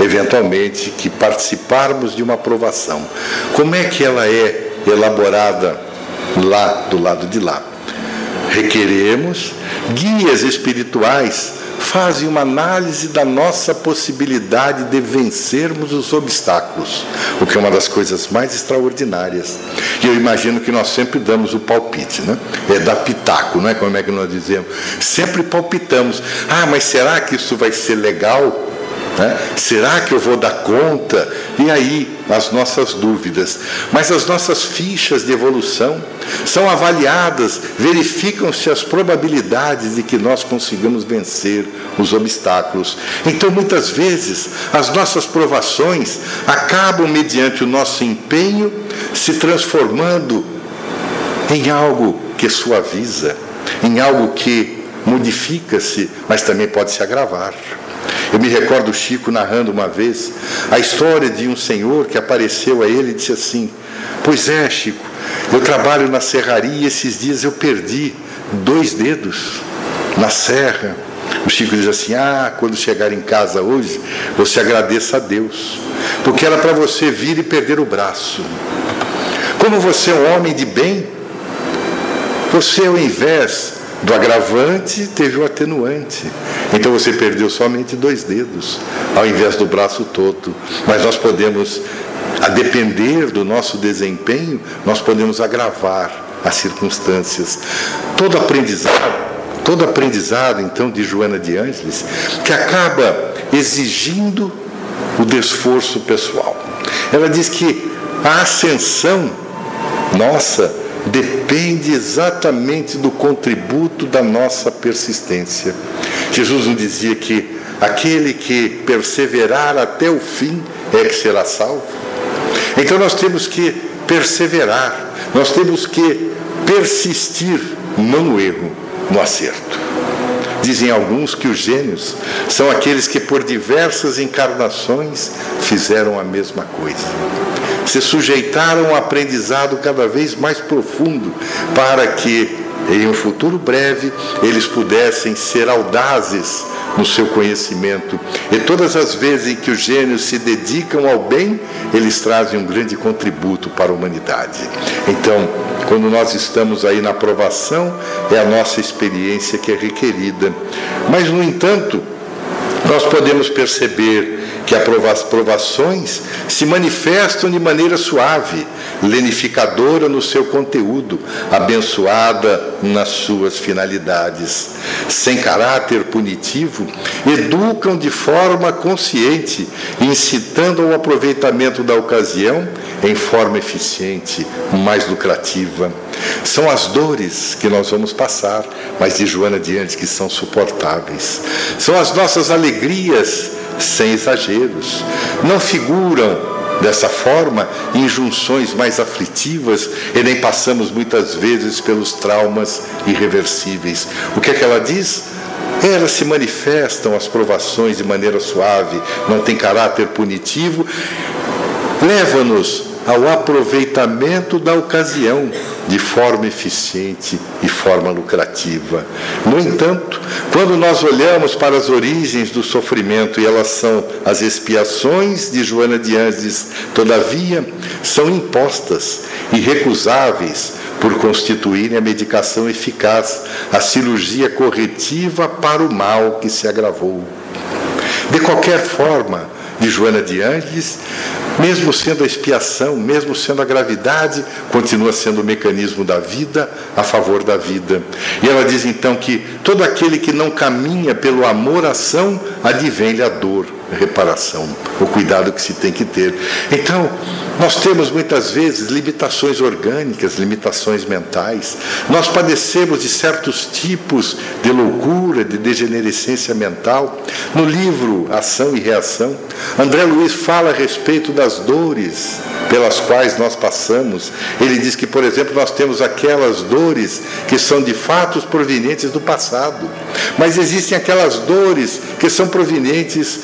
eventualmente que participarmos de uma aprovação. Como é que ela é elaborada lá do lado de lá? Requeremos, guias espirituais fazem uma análise da nossa possibilidade de vencermos os obstáculos, o que é uma das coisas mais extraordinárias. E eu imagino que nós sempre damos o palpite, né? É da pitaco, não é? Como é que nós dizemos? Sempre palpitamos. Ah, mas será que isso vai ser legal? Né? Será que eu vou dar conta? E aí, as nossas dúvidas. Mas as nossas fichas de evolução são avaliadas, verificam-se as probabilidades de que nós consigamos vencer os obstáculos. Então, muitas vezes, as nossas provações acabam, mediante o nosso empenho, se transformando em algo que suaviza, em algo que modifica-se, mas também pode se agravar. Eu me recordo Chico narrando uma vez a história de um senhor que apareceu a ele e disse assim: Pois é, Chico, eu trabalho na serraria e esses dias eu perdi dois dedos na serra. O Chico diz assim: Ah, quando chegar em casa hoje, você agradeça a Deus, porque era para você vir e perder o braço. Como você é um homem de bem, você, ao invés do agravante, teve o atenuante. Então você perdeu somente dois dedos, ao invés do braço todo. Mas nós podemos, a depender do nosso desempenho, nós podemos agravar as circunstâncias. Todo aprendizado, todo aprendizado, então, de Joana de Ângeles, que acaba exigindo o desforço pessoal. Ela diz que a ascensão nossa depende exatamente do contributo da nossa persistência. Jesus nos dizia que aquele que perseverar até o fim é que será salvo. Então nós temos que perseverar, nós temos que persistir, não no erro, no acerto. Dizem alguns que os gênios são aqueles que por diversas encarnações fizeram a mesma coisa se sujeitaram a um aprendizado cada vez mais profundo para que, em um futuro breve, eles pudessem ser audazes no seu conhecimento. E todas as vezes em que os gênios se dedicam ao bem, eles trazem um grande contributo para a humanidade. Então, quando nós estamos aí na aprovação, é a nossa experiência que é requerida. Mas, no entanto, nós podemos perceber que as provações se manifestam de maneira suave, lenificadora no seu conteúdo, abençoada nas suas finalidades. Sem caráter punitivo, educam de forma consciente, incitando ao aproveitamento da ocasião em forma eficiente, mais lucrativa. São as dores que nós vamos passar, mas de Joana diante que são suportáveis. São as nossas alegrias sem exageros. Não figuram dessa forma injunções mais aflitivas e nem passamos muitas vezes pelos traumas irreversíveis. O que é que ela diz? Elas se manifestam as provações de maneira suave, não tem caráter punitivo, leva-nos ao aproveitamento da ocasião de forma eficiente e forma lucrativa. No entanto, quando nós olhamos para as origens do sofrimento e elas são as expiações de Joana de Andes, todavia, são impostas e recusáveis por constituírem a medicação eficaz, a cirurgia corretiva para o mal que se agravou. De qualquer forma, de Joana de Angeles, mesmo sendo a expiação, mesmo sendo a gravidade, continua sendo o mecanismo da vida a favor da vida. E ela diz então que todo aquele que não caminha pelo amor-ação, advém-lhe a dor reparação, o cuidado que se tem que ter. Então, nós temos muitas vezes limitações orgânicas, limitações mentais. Nós padecemos de certos tipos de loucura, de degenerescência mental. No livro Ação e Reação, André Luiz fala a respeito das dores pelas quais nós passamos. Ele diz que, por exemplo, nós temos aquelas dores que são de fatos provenientes do passado, mas existem aquelas dores que são provenientes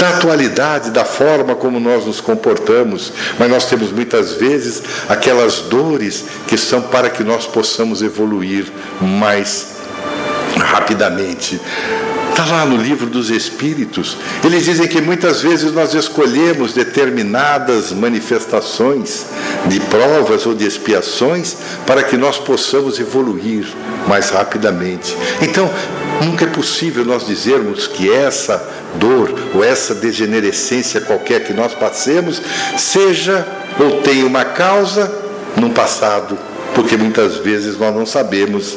da atualidade, da forma como nós nos comportamos, mas nós temos muitas vezes aquelas dores que são para que nós possamos evoluir mais rapidamente. Está lá no livro dos Espíritos. Eles dizem que muitas vezes nós escolhemos determinadas manifestações de provas ou de expiações para que nós possamos evoluir mais rapidamente. Então, nunca é possível nós dizermos que essa dor ou essa degenerescência qualquer que nós passemos seja ou tenha uma causa no passado, porque muitas vezes nós não sabemos.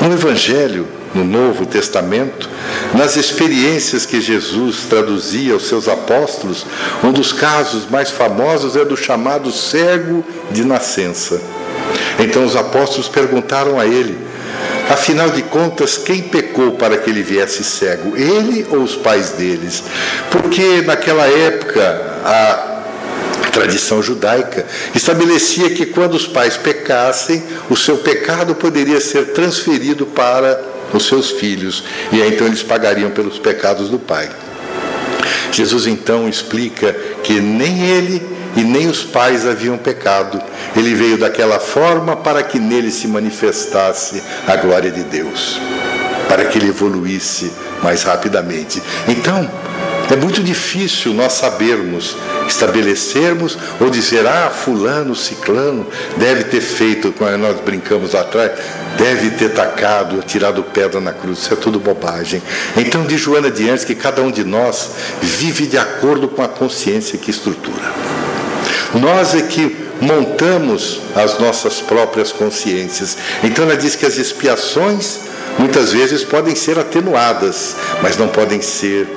No Evangelho, no Novo Testamento, nas experiências que Jesus traduzia aos seus apóstolos, um dos casos mais famosos é do chamado cego de nascença. Então os apóstolos perguntaram a ele: Afinal de contas, quem pecou para que ele viesse cego? Ele ou os pais deles? Porque naquela época a tradição judaica estabelecia que quando os pais pecassem, o seu pecado poderia ser transferido para os seus filhos, e aí então eles pagariam pelos pecados do pai. Jesus então explica que nem ele e nem os pais haviam pecado. Ele veio daquela forma para que nele se manifestasse a glória de Deus. para que ele evoluísse mais rapidamente. Então, é muito difícil nós sabermos, estabelecermos ou dizer, ah, fulano, ciclano, deve ter feito, quando nós brincamos lá atrás, deve ter tacado, tirado pedra na cruz. Isso é tudo bobagem. Então diz Joana de Anjos que cada um de nós vive de acordo com a consciência que estrutura. Nós é que montamos as nossas próprias consciências. Então ela diz que as expiações muitas vezes podem ser atenuadas, mas não podem ser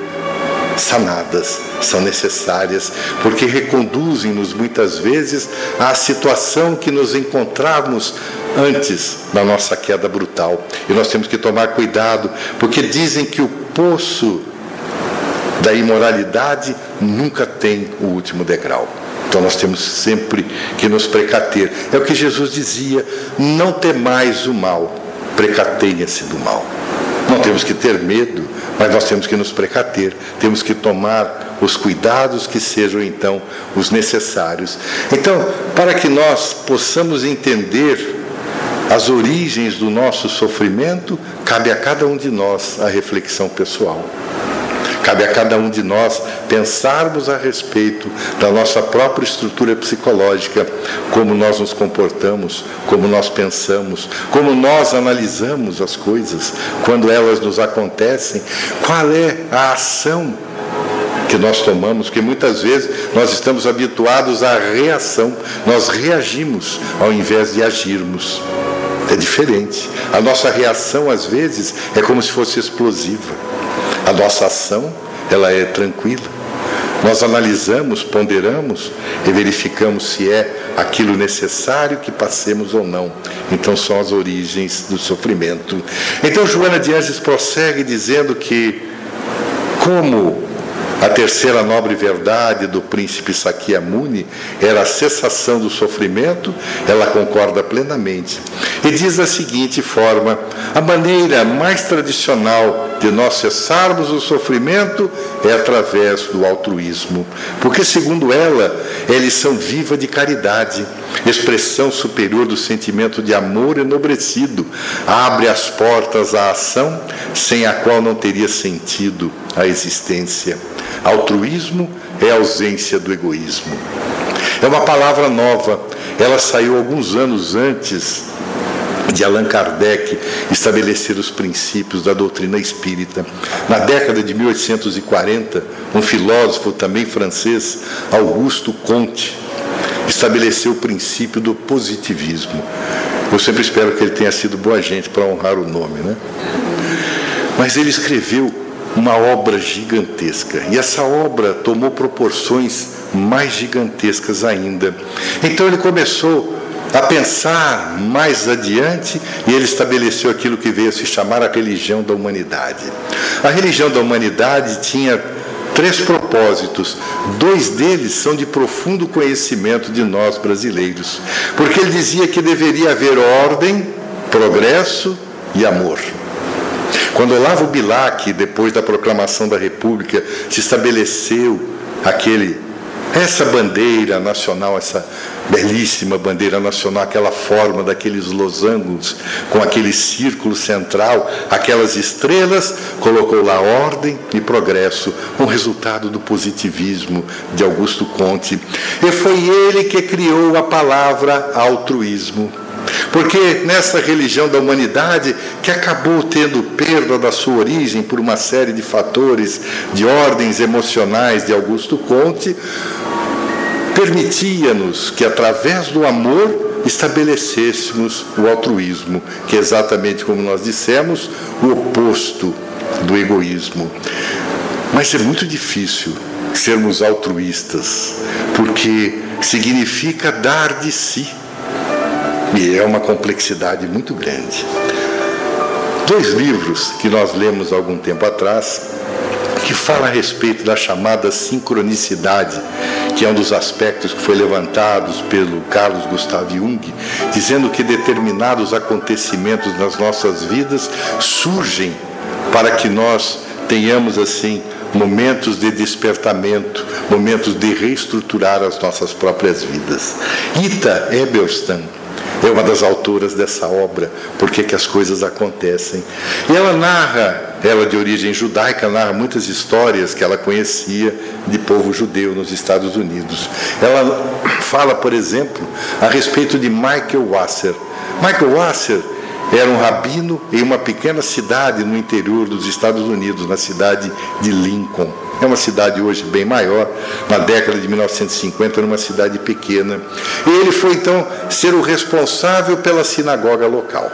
sanadas, são necessárias, porque reconduzem-nos muitas vezes à situação que nos encontrávamos antes da nossa queda brutal. E nós temos que tomar cuidado, porque dizem que o poço da imoralidade nunca tem o último degrau. Então nós temos sempre que nos precater. É o que Jesus dizia: não temais o mal, precatenha-se do mal. Não temos que ter medo, mas nós temos que nos precater, temos que tomar os cuidados que sejam então os necessários. Então, para que nós possamos entender as origens do nosso sofrimento, cabe a cada um de nós a reflexão pessoal. Cabe a cada um de nós pensarmos a respeito da nossa própria estrutura psicológica, como nós nos comportamos, como nós pensamos, como nós analisamos as coisas quando elas nos acontecem, qual é a ação que nós tomamos, que muitas vezes nós estamos habituados à reação, nós reagimos ao invés de agirmos. É diferente. A nossa reação, às vezes, é como se fosse explosiva. A nossa ação, ela é tranquila. Nós analisamos, ponderamos e verificamos se é aquilo necessário que passemos ou não. Então são as origens do sofrimento. Então Joana de Anjos prossegue dizendo que como a terceira nobre verdade do príncipe Sakyamuni era a cessação do sofrimento, ela concorda plenamente. E diz da seguinte forma: a maneira mais tradicional de nós cessarmos o sofrimento é através do altruísmo, porque, segundo ela, é lição viva de caridade, expressão superior do sentimento de amor enobrecido, abre as portas à ação sem a qual não teria sentido a existência. Altruísmo é ausência do egoísmo. É uma palavra nova, ela saiu alguns anos antes de Allan Kardec estabelecer os princípios da doutrina espírita. Na década de 1840, um filósofo também francês, Augusto Comte, estabeleceu o princípio do positivismo. Eu sempre espero que ele tenha sido boa gente para honrar o nome, né? Mas ele escreveu uma obra gigantesca. E essa obra tomou proporções mais gigantescas ainda. Então ele começou a pensar mais adiante e ele estabeleceu aquilo que veio a se chamar a religião da humanidade. A religião da humanidade tinha três propósitos. Dois deles são de profundo conhecimento de nós brasileiros, porque ele dizia que deveria haver ordem, progresso e amor. Quando Olavo Bilac, depois da proclamação da República, se estabeleceu aquele essa bandeira nacional, essa belíssima bandeira nacional, aquela forma daqueles losangos, com aquele círculo central, aquelas estrelas, colocou lá ordem e progresso, um resultado do positivismo de Augusto Conte. E foi ele que criou a palavra altruísmo. Porque nessa religião da humanidade, que acabou tendo perda da sua origem por uma série de fatores de ordens emocionais de Augusto Conte, permitia-nos que, através do amor, estabelecêssemos o altruísmo, que é exatamente como nós dissemos, o oposto do egoísmo. Mas é muito difícil sermos altruístas, porque significa dar de si. E é uma complexidade muito grande. Dois livros que nós lemos algum tempo atrás, que fala a respeito da chamada sincronicidade, que é um dos aspectos que foi levantados pelo Carlos Gustavo Jung, dizendo que determinados acontecimentos nas nossas vidas surgem para que nós tenhamos assim momentos de despertamento, momentos de reestruturar as nossas próprias vidas. Ita Eberstam é uma das autoras dessa obra, Por que, que as coisas acontecem. E ela narra, ela de origem judaica, narra muitas histórias que ela conhecia de povo judeu nos Estados Unidos. Ela fala, por exemplo, a respeito de Michael Wasser. Michael Wasser era um rabino em uma pequena cidade no interior dos Estados Unidos, na cidade de Lincoln. É uma cidade hoje bem maior, na década de 1950 era uma cidade pequena. E ele foi então ser o responsável pela sinagoga local.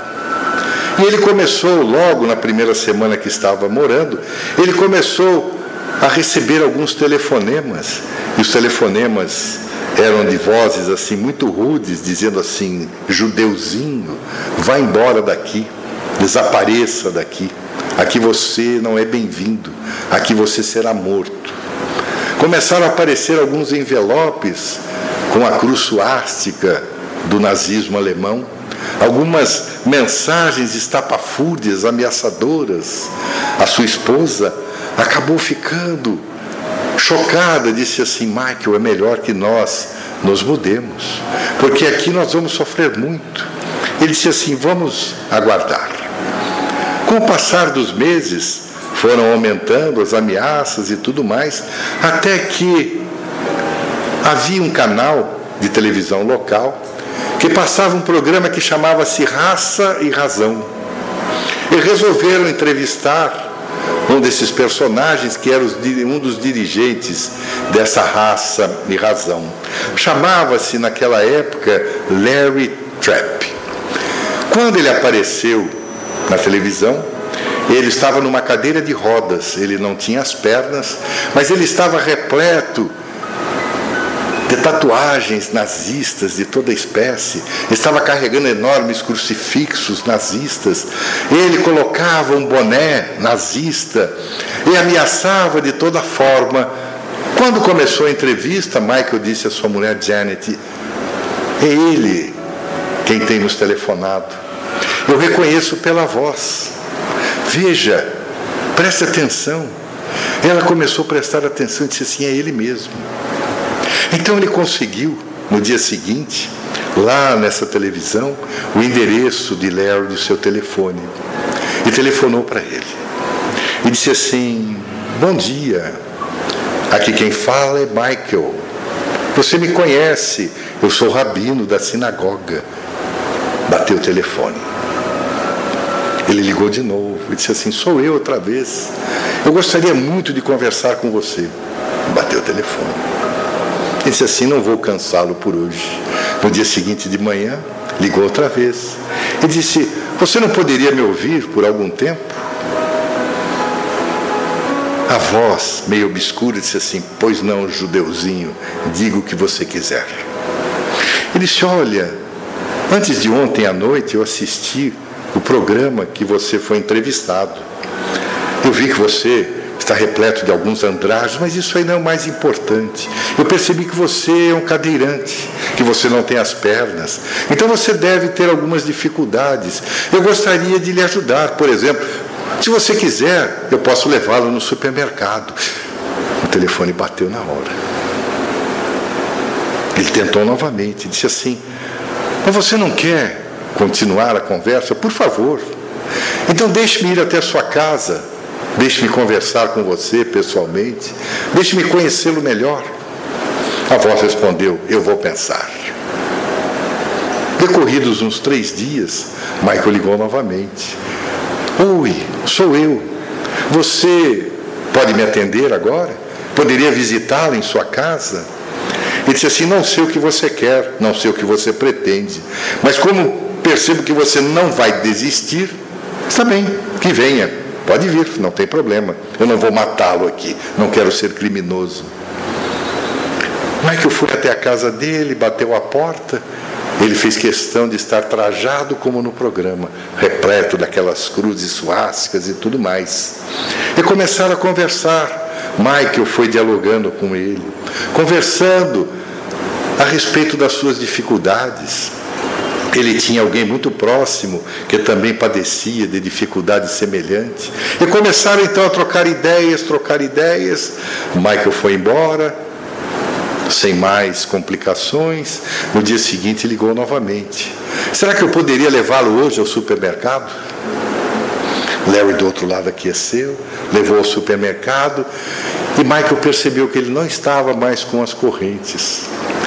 E ele começou, logo na primeira semana que estava morando, ele começou a receber alguns telefonemas. E os telefonemas eram de vozes assim muito rudes, dizendo assim: judeuzinho, vá embora daqui, desapareça daqui. Aqui você não é bem-vindo, aqui você será morto. Começaram a aparecer alguns envelopes com a cruz suástica do nazismo alemão, algumas mensagens estapafúrdias, ameaçadoras. A sua esposa acabou ficando chocada, disse assim: Michael, é melhor que nós nos mudemos, porque aqui nós vamos sofrer muito. Ele disse assim: vamos aguardar. Com o passar dos meses, foram aumentando as ameaças e tudo mais, até que havia um canal de televisão local que passava um programa que chamava-se Raça e Razão. E resolveram entrevistar um desses personagens que era um dos dirigentes dessa raça e razão. Chamava-se naquela época Larry Trapp. Quando ele apareceu na televisão, ele estava numa cadeira de rodas, ele não tinha as pernas, mas ele estava repleto de tatuagens nazistas de toda espécie, estava carregando enormes crucifixos nazistas, ele colocava um boné nazista e ameaçava de toda forma. Quando começou a entrevista, Michael disse à sua mulher Janet: É ele quem tem nos telefonado. Eu reconheço pela voz. Veja, preste atenção. Ela começou a prestar atenção e disse assim: É ele mesmo. Então ele conseguiu, no dia seguinte, lá nessa televisão, o endereço de Larry do seu telefone. E telefonou para ele. E disse assim: Bom dia, aqui quem fala é Michael. Você me conhece, eu sou rabino da sinagoga. Bateu o telefone. Ele ligou de novo e disse assim: Sou eu outra vez. Eu gostaria muito de conversar com você. Bateu o telefone. Ele disse assim: Não vou cansá-lo por hoje. No dia seguinte de manhã, ligou outra vez. E disse: Você não poderia me ouvir por algum tempo? A voz, meio obscura, disse assim: Pois não, judeuzinho, diga o que você quiser. Ele disse: Olha, antes de ontem à noite eu assisti o programa que você foi entrevistado. Eu vi que você está repleto de alguns andrajos, mas isso aí não é o mais importante. Eu percebi que você é um cadeirante, que você não tem as pernas. Então você deve ter algumas dificuldades. Eu gostaria de lhe ajudar, por exemplo, se você quiser, eu posso levá-lo no supermercado. O telefone bateu na hora. Ele tentou novamente, disse assim: Mas você não quer continuar a conversa? Por favor. Então deixe-me ir até a sua casa Deixe-me conversar com você pessoalmente. Deixe-me conhecê-lo melhor. A voz respondeu: Eu vou pensar. Decorridos uns três dias, Michael ligou novamente. Oi, sou eu. Você pode me atender agora? Poderia visitá-lo em sua casa? Ele disse assim: Não sei o que você quer, não sei o que você pretende, mas como percebo que você não vai desistir, está bem, que venha. Pode vir, não tem problema. Eu não vou matá-lo aqui. Não quero ser criminoso. Michael foi até a casa dele, bateu a porta. Ele fez questão de estar trajado como no programa, repleto daquelas cruzes suásticas e tudo mais. E começaram a conversar. Michael foi dialogando com ele, conversando a respeito das suas dificuldades, ele tinha alguém muito próximo que também padecia de dificuldade semelhante. E começaram então a trocar ideias, trocar ideias. Michael foi embora. Sem mais complicações, no dia seguinte ligou novamente. Será que eu poderia levá-lo hoje ao supermercado? Larry do outro lado aqueceu, levou ao supermercado e Michael percebeu que ele não estava mais com as correntes,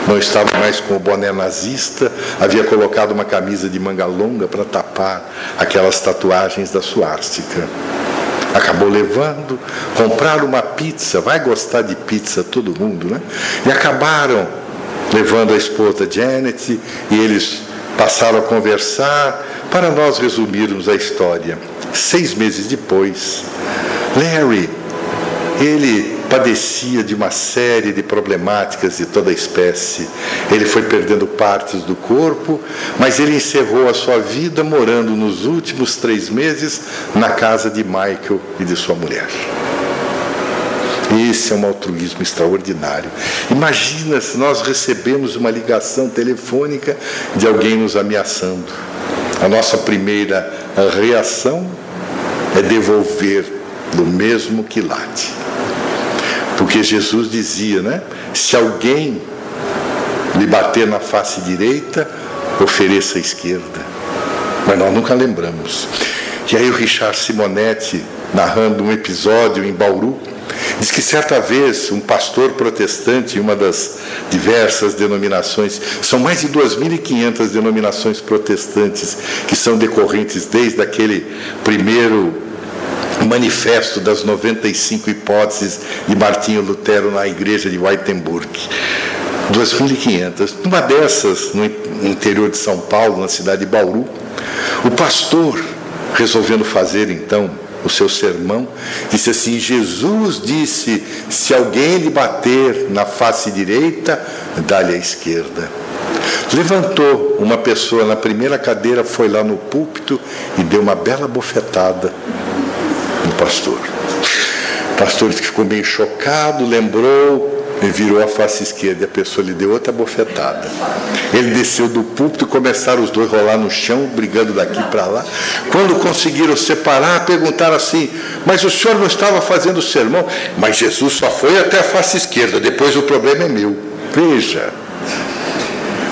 não estava mais com o boné nazista, havia colocado uma camisa de manga longa para tapar aquelas tatuagens da suástica. Acabou levando, compraram uma pizza, vai gostar de pizza todo mundo, né? E acabaram levando a esposa Janet e eles passaram a conversar para nós resumirmos a história. Seis meses depois, Larry, ele padecia de uma série de problemáticas de toda a espécie. Ele foi perdendo partes do corpo, mas ele encerrou a sua vida morando nos últimos três meses na casa de Michael e de sua mulher. Esse é um altruísmo extraordinário. Imagina se nós recebemos uma ligação telefônica de alguém nos ameaçando. A nossa primeira reação é devolver do mesmo quilate. Porque Jesus dizia, né? Se alguém lhe bater na face direita, ofereça a esquerda. Mas nós nunca lembramos. E aí o Richard Simonetti, narrando um episódio em Bauru, diz que certa vez um pastor protestante em uma das diversas denominações, são mais de 2.500 denominações protestantes que são decorrentes desde aquele primeiro manifesto das 95 hipóteses de Martinho Lutero na igreja de Wittenberg. 2.500. Numa dessas, no interior de São Paulo, na cidade de Bauru, o pastor, resolvendo fazer então o seu sermão, disse assim: Jesus disse: se alguém lhe bater na face direita, dá-lhe a esquerda. Levantou uma pessoa na primeira cadeira, foi lá no púlpito e deu uma bela bofetada pastor. O pastor ficou meio chocado, lembrou, e virou a face esquerda e a pessoa lhe deu outra bofetada. Ele desceu do púlpito e começaram os dois a rolar no chão, brigando daqui para lá. Quando conseguiram separar, perguntaram assim: Mas o senhor não estava fazendo o sermão? Mas Jesus só foi até a face esquerda, depois o problema é meu. Veja,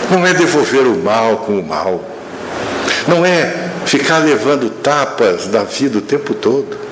não é devolver o mal com o mal, não é ficar levando tapas da vida o tempo todo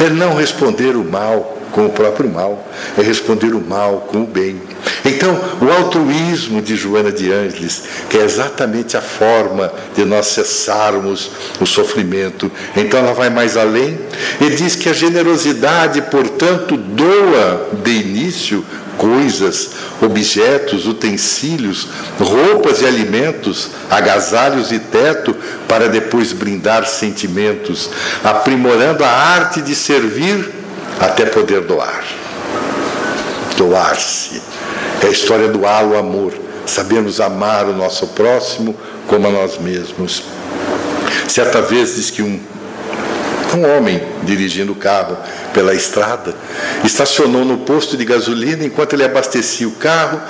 é não responder o mal com o próprio mal, é responder o mal com o bem. Então, o altruísmo de Joana de Ângeles, que é exatamente a forma de nós cessarmos o sofrimento. Então, ela vai mais além e diz que a generosidade, portanto, doa de início coisas, objetos, utensílios, roupas e alimentos, agasalhos e teto, para depois brindar sentimentos, aprimorando a arte de servir até poder doar. Doar-se. É a história do o amor. Sabemos amar o nosso próximo como a nós mesmos. Certa vez diz que um um homem dirigindo o carro pela estrada estacionou no posto de gasolina enquanto ele abastecia o carro.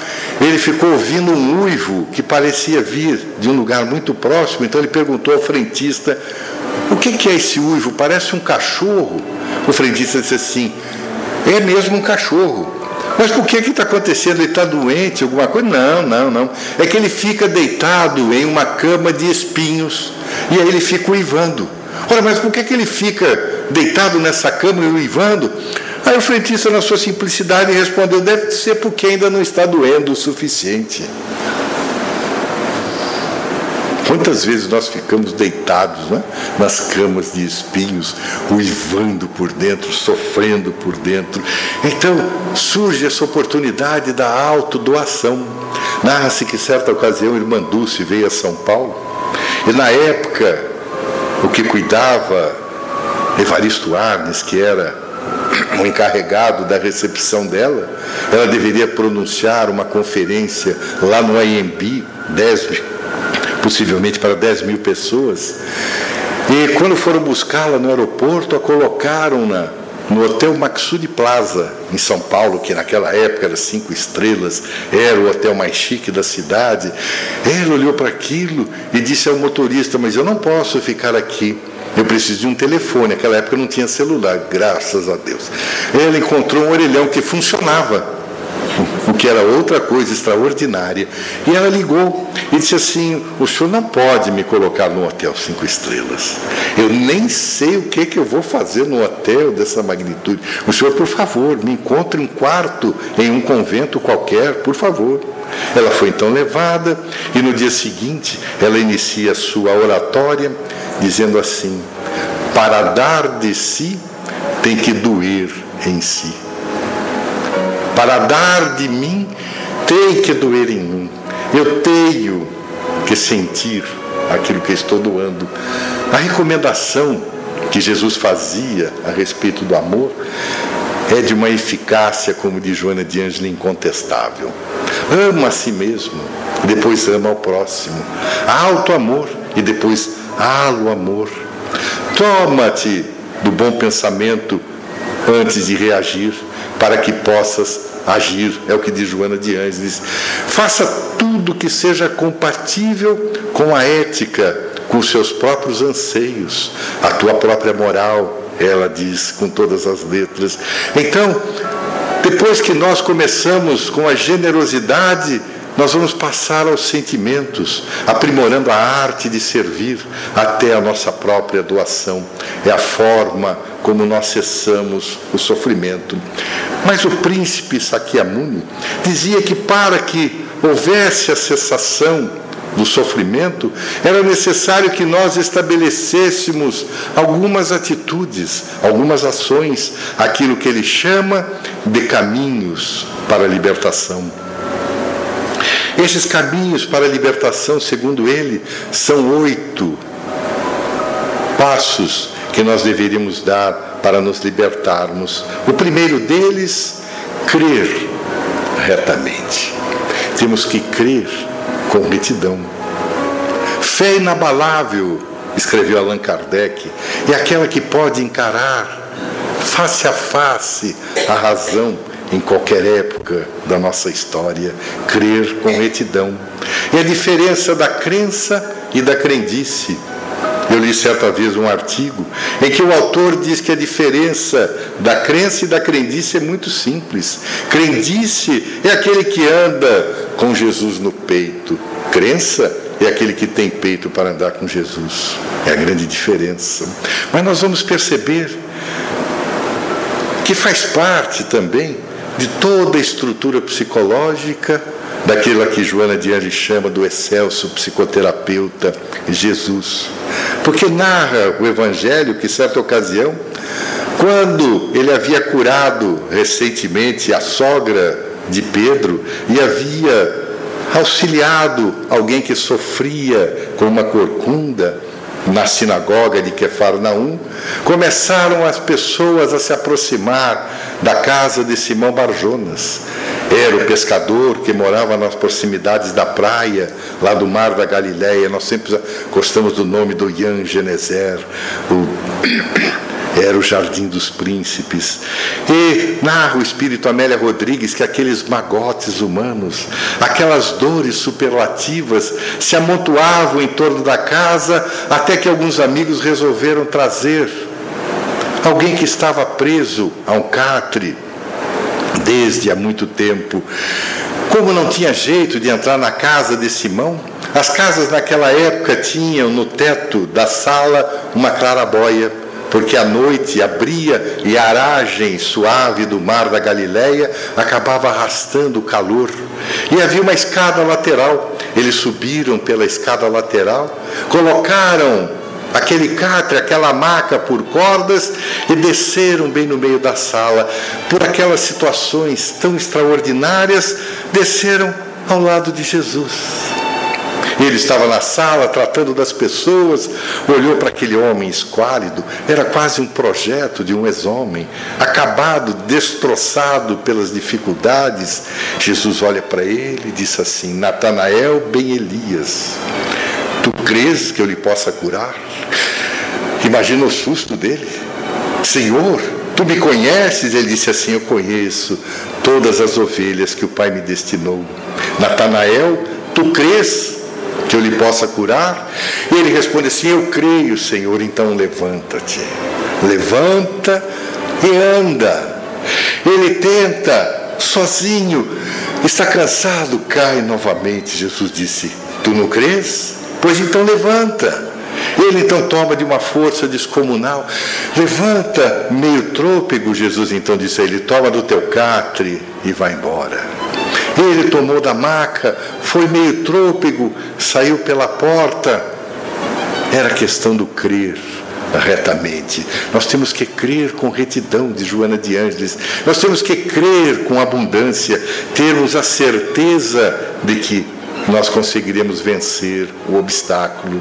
Ele ficou ouvindo um uivo que parecia vir de um lugar muito próximo. Então ele perguntou ao frentista: O que é esse uivo? Parece um cachorro. O frentista disse assim: É mesmo um cachorro. Mas por que está acontecendo? Ele está doente, alguma coisa? Não, não, não. É que ele fica deitado em uma cama de espinhos e aí ele fica uivando. Ora, mas por que, que ele fica deitado nessa cama e uivando? Aí o frentista, na sua simplicidade, respondeu: deve ser porque ainda não está doendo o suficiente. Quantas vezes nós ficamos deitados né, nas camas de espinhos, uivando por dentro, sofrendo por dentro. Então surge essa oportunidade da autodoação. Narra-se que certa ocasião irmã Dulce veio a São Paulo e na época o que cuidava Evaristo Arnes, que era o encarregado da recepção dela, ela deveria pronunciar uma conferência lá no IMB, 10, possivelmente para 10 mil pessoas. E quando foram buscá-la no aeroporto, a colocaram na, no Hotel Maxud Plaza, em São Paulo, que naquela época era cinco estrelas, era o hotel mais chique da cidade. Ela olhou para aquilo e disse ao motorista: Mas eu não posso ficar aqui. Eu preciso de um telefone. Naquela época não tinha celular, graças a Deus. Ela encontrou um orelhão que funcionava. O que era outra coisa extraordinária. E ela ligou e disse assim: O senhor não pode me colocar no hotel cinco estrelas. Eu nem sei o que, que eu vou fazer no hotel dessa magnitude. O senhor, por favor, me encontre um quarto em um convento qualquer, por favor. Ela foi então levada e no dia seguinte ela inicia a sua oratória dizendo assim: Para dar de si tem que doer em si. Para dar de mim, tem que doer em mim. Eu tenho que sentir aquilo que estou doando. A recomendação que Jesus fazia a respeito do amor é de uma eficácia, como de Joana de Ângela, incontestável. Ama a si mesmo, depois ama ao próximo. Alto amor e depois alo amor. Toma-te do bom pensamento antes de reagir para que possas agir, é o que diz Joana de Ângeles. Faça tudo que seja compatível com a ética, com os seus próprios anseios, a tua própria moral, ela diz com todas as letras. Então, depois que nós começamos com a generosidade, nós vamos passar aos sentimentos, aprimorando a arte de servir até a nossa própria doação. É a forma como nós cessamos o sofrimento. Mas o príncipe Sakyamuni dizia que para que houvesse a cessação do sofrimento, era necessário que nós estabelecêssemos algumas atitudes, algumas ações, aquilo que ele chama de caminhos para a libertação. Esses caminhos para a libertação, segundo ele, são oito passos que nós deveríamos dar para nos libertarmos. O primeiro deles, crer retamente. Temos que crer com retidão. Fé inabalável, escreveu Allan Kardec, é aquela que pode encarar face a face a razão em qualquer época da nossa história, crer com retidão. É a diferença da crença e da crendice. Eu li certa vez um artigo em que o autor diz que a diferença da crença e da crendice é muito simples. Crendice é aquele que anda com Jesus no peito. Crença é aquele que tem peito para andar com Jesus. É a grande diferença. Mas nós vamos perceber que faz parte também de toda a estrutura psicológica daquilo a que Joana de chama do excelso psicoterapeuta Jesus. Porque narra o Evangelho que, certa ocasião, quando ele havia curado recentemente a sogra de Pedro e havia auxiliado alguém que sofria com uma corcunda, na sinagoga de Quefarnaum, começaram as pessoas a se aproximar da casa de Simão Barjonas. Era o pescador que morava nas proximidades da praia, lá do mar da Galileia. Nós sempre gostamos do nome do Ian Genezer, o *coughs* era o Jardim dos Príncipes. E narra o espírito Amélia Rodrigues que aqueles magotes humanos, aquelas dores superlativas, se amontoavam em torno da casa, até que alguns amigos resolveram trazer alguém que estava preso a um catre desde há muito tempo. Como não tinha jeito de entrar na casa de Simão, as casas naquela época tinham no teto da sala uma clarabóia porque a noite abria e a aragem suave do mar da Galileia acabava arrastando o calor. E havia uma escada lateral. Eles subiram pela escada lateral, colocaram aquele catre, aquela maca por cordas e desceram bem no meio da sala. Por aquelas situações tão extraordinárias, desceram ao lado de Jesus. Ele estava na sala tratando das pessoas, olhou para aquele homem esquálido, era quase um projeto de um ex-homem, acabado, destroçado pelas dificuldades. Jesus olha para ele e disse assim: Natanael, bem Elias, tu crês que eu lhe possa curar? Imagina o susto dele. Senhor, tu me conheces? Ele disse assim: Eu conheço todas as ovelhas que o Pai me destinou. Natanael, tu crês que eu lhe possa curar? E ele responde assim: Eu creio, Senhor, então levanta-te. Levanta e anda. Ele tenta sozinho, está cansado, cai novamente. Jesus disse: Tu não crês? Pois então levanta. Ele então toma de uma força descomunal. Levanta, meio trôpego, Jesus então disse a ele: Toma do teu catre e vai embora. Ele tomou da maca, foi meio trôpego, saiu pela porta. Era questão do crer retamente. Nós temos que crer com retidão, de Joana de Ângeles. Nós temos que crer com abundância, termos a certeza de que nós conseguiremos vencer o obstáculo.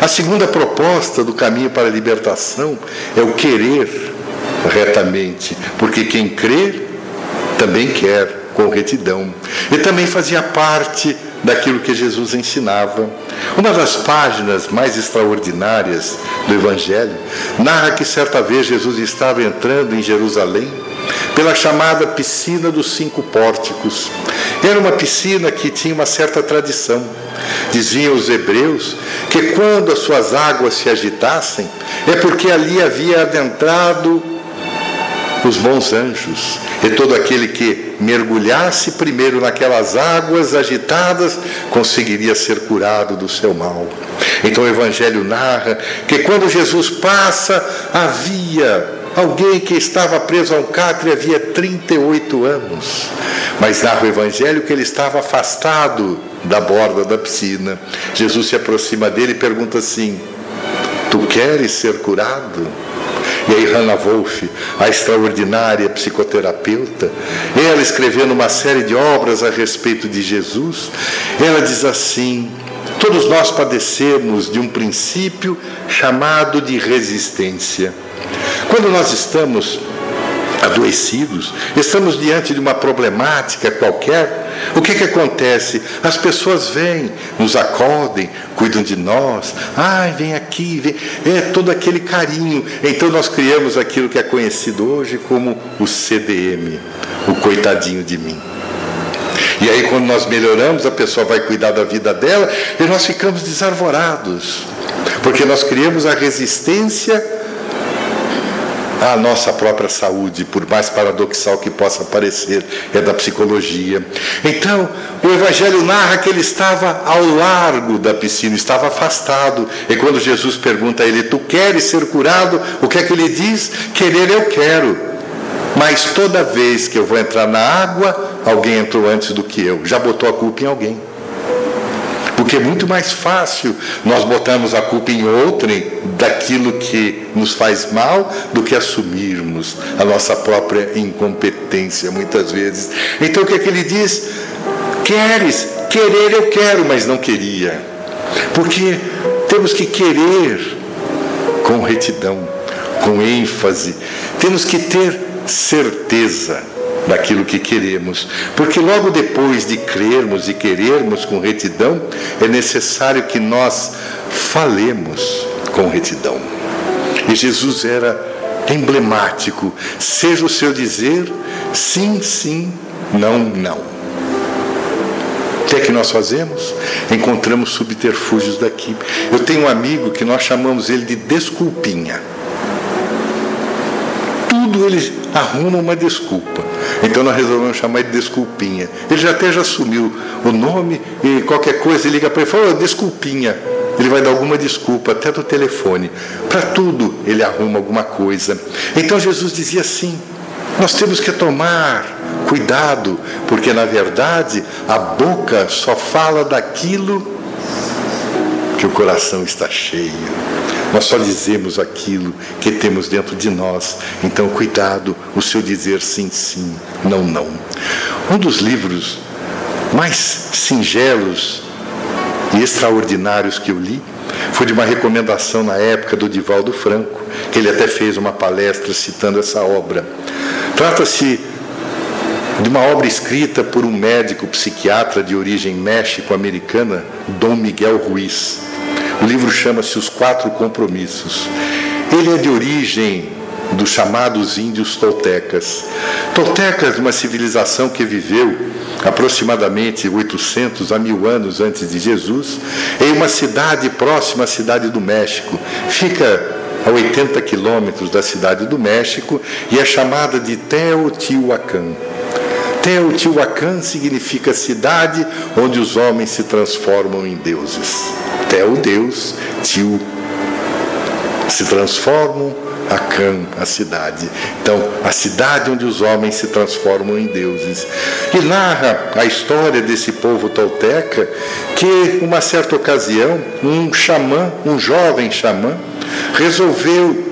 A segunda proposta do caminho para a libertação é o querer retamente, porque quem crê também quer com retidão. E também fazia parte daquilo que Jesus ensinava. Uma das páginas mais extraordinárias do Evangelho narra que certa vez Jesus estava entrando em Jerusalém pela chamada piscina dos cinco pórticos. Era uma piscina que tinha uma certa tradição. Diziam os hebreus que quando as suas águas se agitassem, é porque ali havia adentrado os bons anjos. E todo aquele que mergulhasse primeiro naquelas águas agitadas conseguiria ser curado do seu mal. Então o Evangelho narra que quando Jesus passa, havia Alguém que estava preso a um catre havia 38 anos. Mas narra o Evangelho que ele estava afastado da borda da piscina. Jesus se aproxima dele e pergunta assim: Tu queres ser curado? E aí Hannah Wolff, a extraordinária psicoterapeuta, ela escrevendo uma série de obras a respeito de Jesus, ela diz assim: Todos nós padecemos de um princípio chamado de resistência. Quando nós estamos adoecidos, estamos diante de uma problemática qualquer, o que, que acontece? As pessoas vêm, nos acordem, cuidam de nós, ai, vem aqui, vem. é todo aquele carinho. Então nós criamos aquilo que é conhecido hoje como o CDM, o coitadinho de mim. E aí, quando nós melhoramos, a pessoa vai cuidar da vida dela e nós ficamos desarvorados, porque nós criamos a resistência à nossa própria saúde, por mais paradoxal que possa parecer, é da psicologia. Então, o Evangelho narra que ele estava ao largo da piscina, estava afastado. E quando Jesus pergunta a ele: Tu queres ser curado? O que é que ele diz? Querer eu quero. Mas toda vez que eu vou entrar na água, alguém entrou antes do que eu. Já botou a culpa em alguém. Porque é muito mais fácil nós botarmos a culpa em outrem daquilo que nos faz mal do que assumirmos a nossa própria incompetência, muitas vezes. Então o que é que ele diz? Queres, querer eu quero, mas não queria. Porque temos que querer com retidão, com ênfase, temos que ter certeza daquilo que queremos. Porque logo depois de crermos e querermos com retidão, é necessário que nós falemos com retidão. E Jesus era emblemático, seja o seu dizer sim, sim, não, não. O que é que nós fazemos? Encontramos subterfúgios daqui. Eu tenho um amigo que nós chamamos ele de desculpinha. Tudo ele arruma uma desculpa. Então nós resolvemos chamar de Desculpinha. Ele já até já assumiu o nome e qualquer coisa ele liga para ele e fala, Desculpinha. Ele vai dar alguma desculpa, até do telefone. Para tudo ele arruma alguma coisa. Então Jesus dizia assim: nós temos que tomar cuidado, porque na verdade a boca só fala daquilo que o coração está cheio. Nós só dizemos aquilo que temos dentro de nós. Então, cuidado, o seu dizer sim, sim, não, não. Um dos livros mais singelos e extraordinários que eu li foi de uma recomendação na época do Divaldo Franco, que ele até fez uma palestra citando essa obra. Trata-se de uma obra escrita por um médico psiquiatra de origem méxico-americana, Dom Miguel Ruiz. O livro chama-se Os Quatro Compromissos. Ele é de origem dos chamados índios toltecas. Toltecas, uma civilização que viveu aproximadamente 800 a mil anos antes de Jesus, em uma cidade próxima à cidade do México. Fica a 80 quilômetros da cidade do México e é chamada de Teotihuacan. Teotihuacan significa cidade onde os homens se transformam em deuses. Teo, Deus, Tio, se transformam a Can, a cidade. Então, a cidade onde os homens se transformam em deuses. E narra a história desse povo tolteca que, uma certa ocasião, um xamã, um jovem xamã, resolveu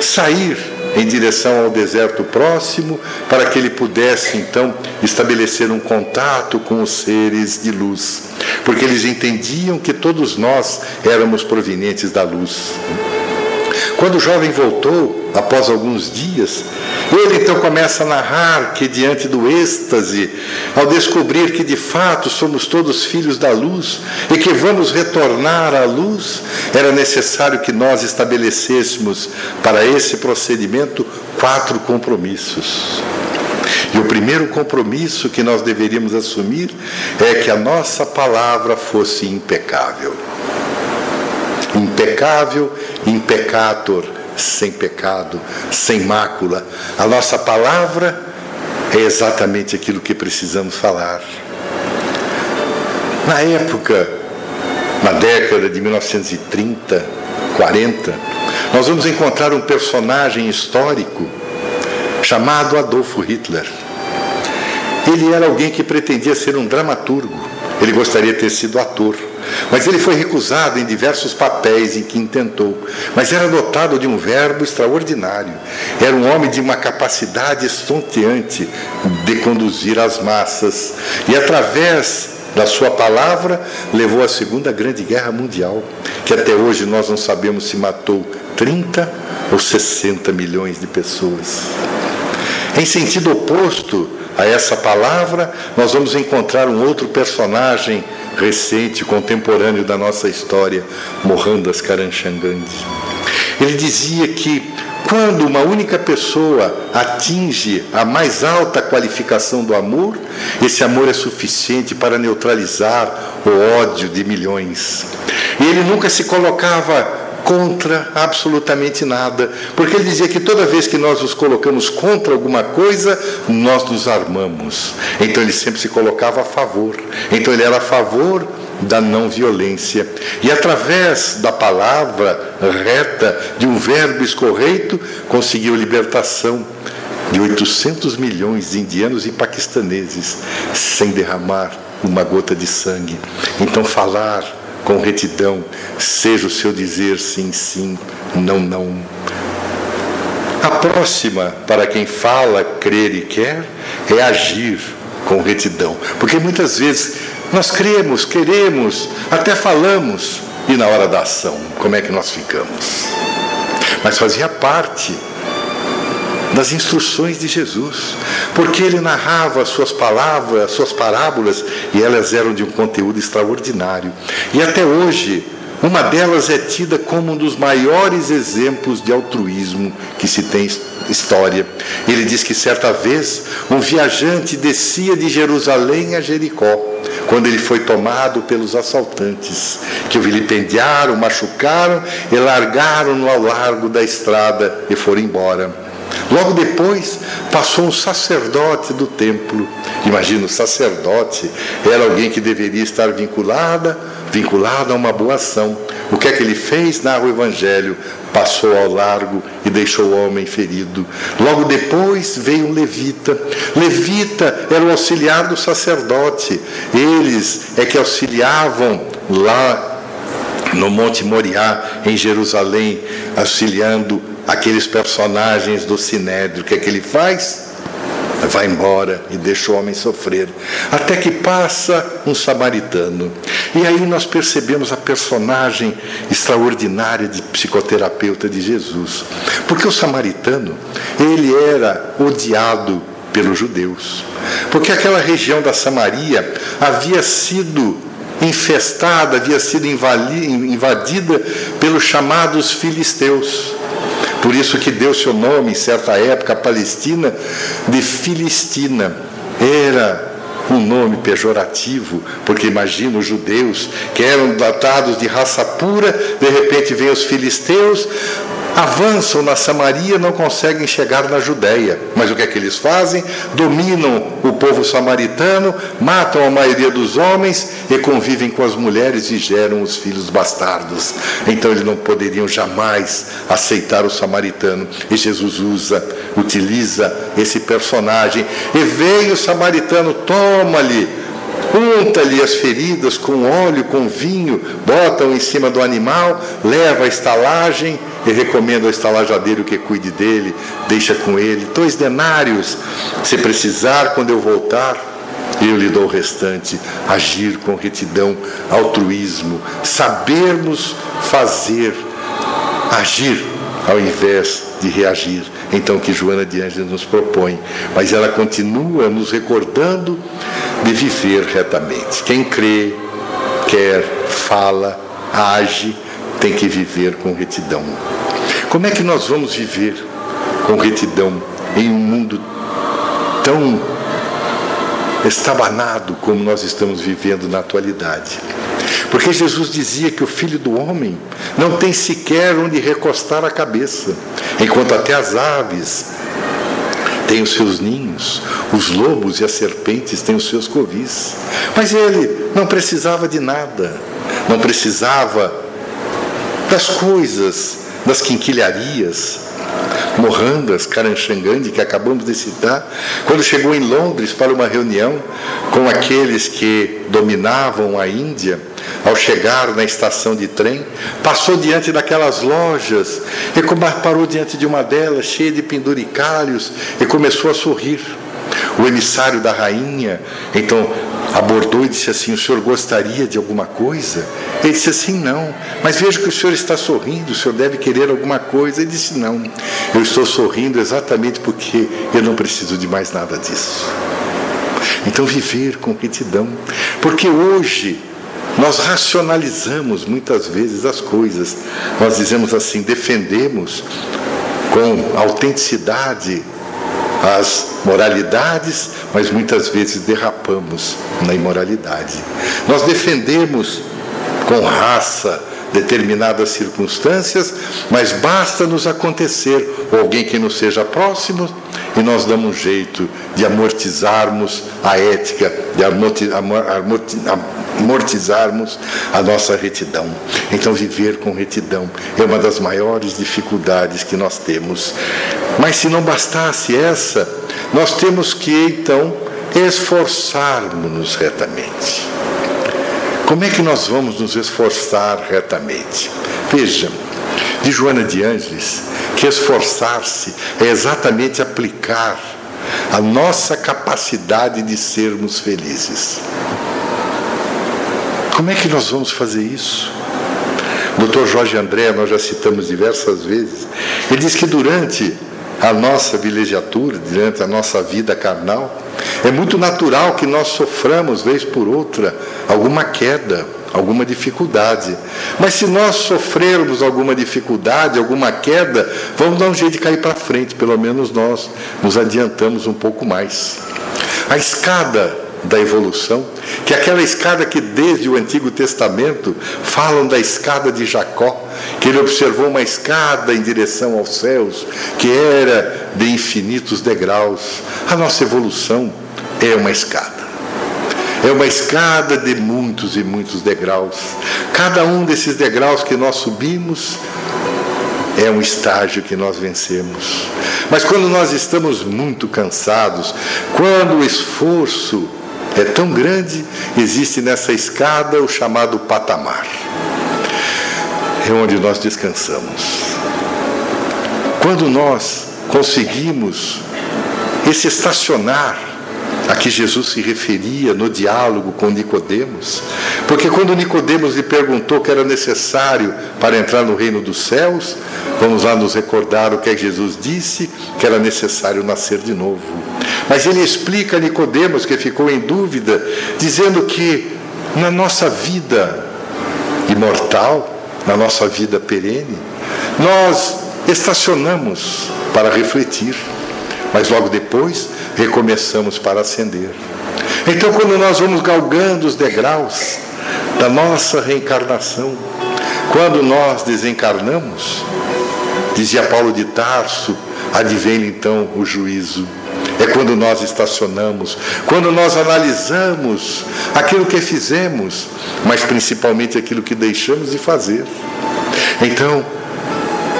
sair em direção ao deserto próximo, para que ele pudesse então estabelecer um contato com os seres de luz, porque eles entendiam que todos nós éramos provenientes da luz. Quando o jovem voltou, após alguns dias, ele então começa a narrar que, diante do êxtase, ao descobrir que de fato somos todos filhos da luz e que vamos retornar à luz, era necessário que nós estabelecêssemos para esse procedimento quatro compromissos. E o primeiro compromisso que nós deveríamos assumir é que a nossa palavra fosse impecável. Impecável, impecator, sem pecado, sem mácula. A nossa palavra é exatamente aquilo que precisamos falar. Na época, na década de 1930, 40, nós vamos encontrar um personagem histórico chamado Adolfo Hitler. Ele era alguém que pretendia ser um dramaturgo. Ele gostaria de ter sido ator. Mas ele foi recusado em diversos papéis em que intentou. Mas era dotado de um verbo extraordinário. Era um homem de uma capacidade estonteante de conduzir as massas. E através da sua palavra levou à Segunda Grande Guerra Mundial, que até hoje nós não sabemos se matou 30 ou 60 milhões de pessoas. Em sentido oposto a essa palavra, nós vamos encontrar um outro personagem recente, contemporâneo da nossa história, Mohandas Karamchand Ele dizia que quando uma única pessoa atinge a mais alta qualificação do amor, esse amor é suficiente para neutralizar o ódio de milhões. E ele nunca se colocava contra absolutamente nada, porque ele dizia que toda vez que nós nos colocamos contra alguma coisa, nós nos armamos. Então ele sempre se colocava a favor. Então ele era a favor da não violência. E através da palavra reta, de um verbo escorreito, conseguiu libertação de 800 milhões de indianos e paquistaneses sem derramar uma gota de sangue. Então falar com retidão, seja o seu dizer sim, sim, não, não. A próxima, para quem fala, crer e quer, é agir com retidão. Porque muitas vezes nós cremos, queremos, até falamos, e na hora da ação, como é que nós ficamos? Mas fazia parte das instruções de Jesus, porque ele narrava as suas palavras, as suas parábolas, e elas eram de um conteúdo extraordinário. E até hoje, uma delas é tida como um dos maiores exemplos de altruísmo que se tem história. Ele diz que certa vez um viajante descia de Jerusalém a Jericó, quando ele foi tomado pelos assaltantes, que o vilipendiaram, machucaram e largaram-no ao largo da estrada e foram embora. Logo depois, passou um sacerdote do templo. Imagina, o sacerdote era alguém que deveria estar vinculada, vinculado a uma boa ação. O que é que ele fez? Narra o Evangelho. Passou ao largo e deixou o homem ferido. Logo depois veio um levita. Levita era o auxiliar do sacerdote. Eles é que auxiliavam lá no Monte Moriá, em Jerusalém, auxiliando aqueles personagens do Sinédrio. O que é que ele faz? Vai embora e deixa o homem sofrer. Até que passa um samaritano. E aí nós percebemos a personagem extraordinária de psicoterapeuta de Jesus. Porque o samaritano, ele era odiado pelos judeus. Porque aquela região da Samaria havia sido infestada, havia sido invadida pelos chamados filisteus. Por isso que deu seu nome, em certa época, Palestina, de Filistina. Era um nome pejorativo, porque imagina os judeus que eram datados de raça pura, de repente vêm os filisteus, avançam na Samaria, não conseguem chegar na Judéia. Mas o que é que eles fazem? Dominam o povo samaritano, matam a maioria dos homens e convivem com as mulheres e geram os filhos bastardos. Então eles não poderiam jamais aceitar o samaritano. E Jesus usa, utiliza esse personagem. E veio o samaritano, toma-lhe unta-lhe as feridas com óleo, com vinho, bota-o em cima do animal, leva a estalagem e recomenda ao estalajadeiro que cuide dele, deixa com ele dois denários. Se precisar, quando eu voltar, eu lhe dou o restante. Agir com retidão, altruísmo, sabermos fazer, agir ao invés de reagir. Então, que Joana de Ângeles nos propõe. Mas ela continua nos recordando de viver retamente. Quem crê, quer, fala, age, tem que viver com retidão. Como é que nós vamos viver com retidão em um mundo tão estabanado como nós estamos vivendo na atualidade? Porque Jesus dizia que o filho do homem não tem sequer onde recostar a cabeça, enquanto até as aves têm os seus ninhos, os lobos e as serpentes têm os seus covis. Mas ele não precisava de nada, não precisava das coisas, das quinquilharias, Mohandas Karamchand que acabamos de citar, quando chegou em Londres para uma reunião com aqueles que dominavam a Índia, ao chegar na estação de trem, passou diante daquelas lojas e parou diante de uma delas, cheia de penduricalhos, e começou a sorrir. O emissário da rainha, então, abordou e disse assim: O senhor gostaria de alguma coisa? Ele disse assim: Não, mas vejo que o senhor está sorrindo, o senhor deve querer alguma coisa. Ele disse: Não, eu estou sorrindo exatamente porque eu não preciso de mais nada disso. Então, viver com retidão, porque hoje nós racionalizamos muitas vezes as coisas, nós dizemos assim: defendemos com autenticidade as moralidades, mas muitas vezes derrapamos na imoralidade. Nós defendemos com raça determinadas circunstâncias, mas basta nos acontecer ou alguém que nos seja próximo e nós damos um jeito de amortizarmos a ética, de amortizarmos a nossa retidão. Então, viver com retidão é uma das maiores dificuldades que nós temos. Mas se não bastasse essa, nós temos que então esforçarmos-nos retamente. Como é que nós vamos nos esforçar retamente? Veja, de Joana de Ângeles, que esforçar-se é exatamente aplicar a nossa capacidade de sermos felizes. Como é que nós vamos fazer isso? O Dr. Jorge André, nós já citamos diversas vezes, ele diz que durante a nossa vilegiatura, durante a nossa vida carnal, é muito natural que nós soframos, vez por outra, alguma queda, alguma dificuldade. Mas se nós sofrermos alguma dificuldade, alguma queda, vamos dar um jeito de cair para frente, pelo menos nós nos adiantamos um pouco mais. A escada da evolução, que é aquela escada que desde o Antigo Testamento falam da escada de Jacó, que ele observou uma escada em direção aos céus, que era de infinitos degraus. A nossa evolução é uma escada. É uma escada de muitos e muitos degraus. Cada um desses degraus que nós subimos é um estágio que nós vencemos. Mas quando nós estamos muito cansados, quando o esforço é tão grande, existe nessa escada o chamado patamar. É onde nós descansamos. Quando nós conseguimos esse estacionar a que Jesus se referia no diálogo com Nicodemos, porque quando Nicodemos lhe perguntou o que era necessário para entrar no reino dos céus, vamos lá nos recordar o que é Jesus disse, que era necessário nascer de novo. Mas ele explica a Nicodemos que ficou em dúvida, dizendo que na nossa vida imortal, na nossa vida perene, nós estacionamos para refletir mas logo depois recomeçamos para ascender. Então, quando nós vamos galgando os degraus da nossa reencarnação, Quando nós desencarnamos, dizia Paulo de Tarso, advém então o juízo. É quando nós estacionamos, quando nós analisamos aquilo que fizemos, mas principalmente aquilo que deixamos de fazer. Então,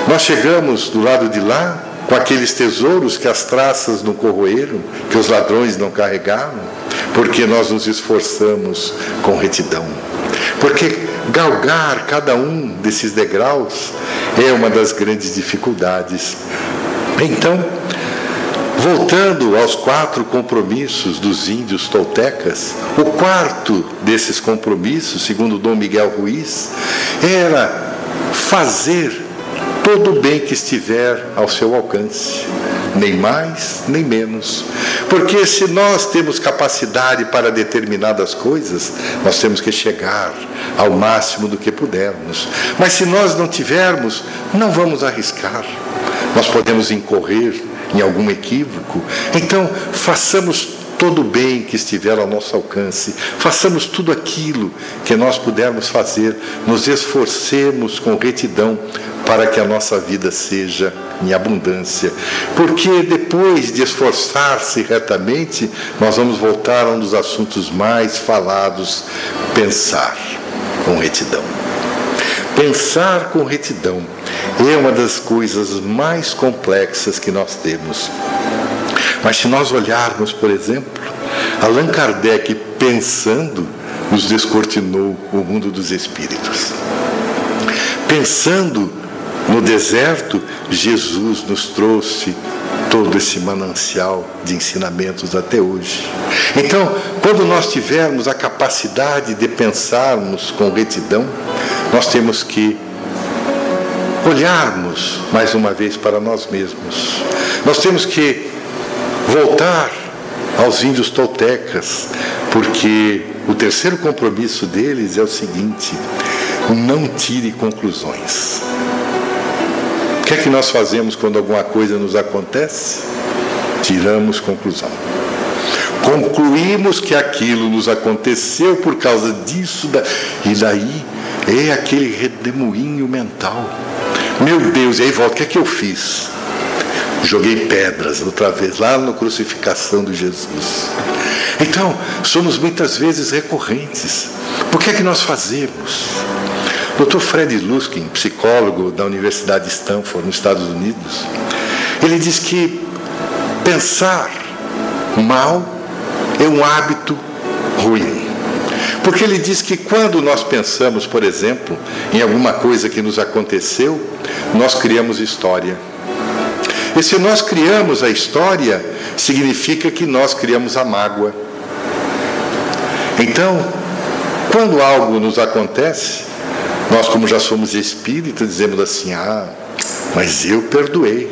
nós chegamos do lado de lá com aqueles tesouros que as traças não corroeram, que os ladrões não carregaram, porque nós nos esforçamos com retidão. Porque galgar cada um desses degraus é uma das grandes dificuldades. Então, voltando aos quatro compromissos dos índios toltecas, o quarto desses compromissos, segundo Dom Miguel Ruiz, era fazer todo o bem que estiver ao seu alcance, nem mais nem menos. Porque se nós temos capacidade para determinadas coisas, nós temos que chegar ao máximo do que pudermos. Mas se nós não tivermos, não vamos arriscar. Nós podemos incorrer em algum equívoco. Então, façamos todo o bem que estiver ao nosso alcance, façamos tudo aquilo que nós pudermos fazer, nos esforcemos com retidão para que a nossa vida seja em abundância. Porque depois de esforçar-se retamente, nós vamos voltar a um dos assuntos mais falados: pensar com retidão. Pensar com retidão é uma das coisas mais complexas que nós temos. Mas se nós olharmos, por exemplo, Allan Kardec pensando, nos descortinou o mundo dos espíritos. Pensando no deserto, Jesus nos trouxe todo esse manancial de ensinamentos até hoje. Então, quando nós tivermos a capacidade de pensarmos com retidão, nós temos que olharmos mais uma vez para nós mesmos. Nós temos que voltar aos índios toltecas, porque o terceiro compromisso deles é o seguinte: não tire conclusões. O que é que nós fazemos quando alguma coisa nos acontece? Tiramos conclusão. Concluímos que aquilo nos aconteceu por causa disso, da... e daí é aquele redemoinho mental. Meu Deus, e aí volta, o que é que eu fiz? Joguei pedras outra vez, lá na crucificação de Jesus. Então, somos muitas vezes recorrentes. Por que é que nós fazemos? Dr. Fred Luskin, psicólogo da Universidade de Stanford, nos Estados Unidos, ele diz que pensar mal é um hábito ruim. Porque ele diz que quando nós pensamos, por exemplo, em alguma coisa que nos aconteceu, nós criamos história. E se nós criamos a história, significa que nós criamos a mágoa. Então, quando algo nos acontece, nós, como já somos espíritas, dizemos assim: ah, mas eu perdoei.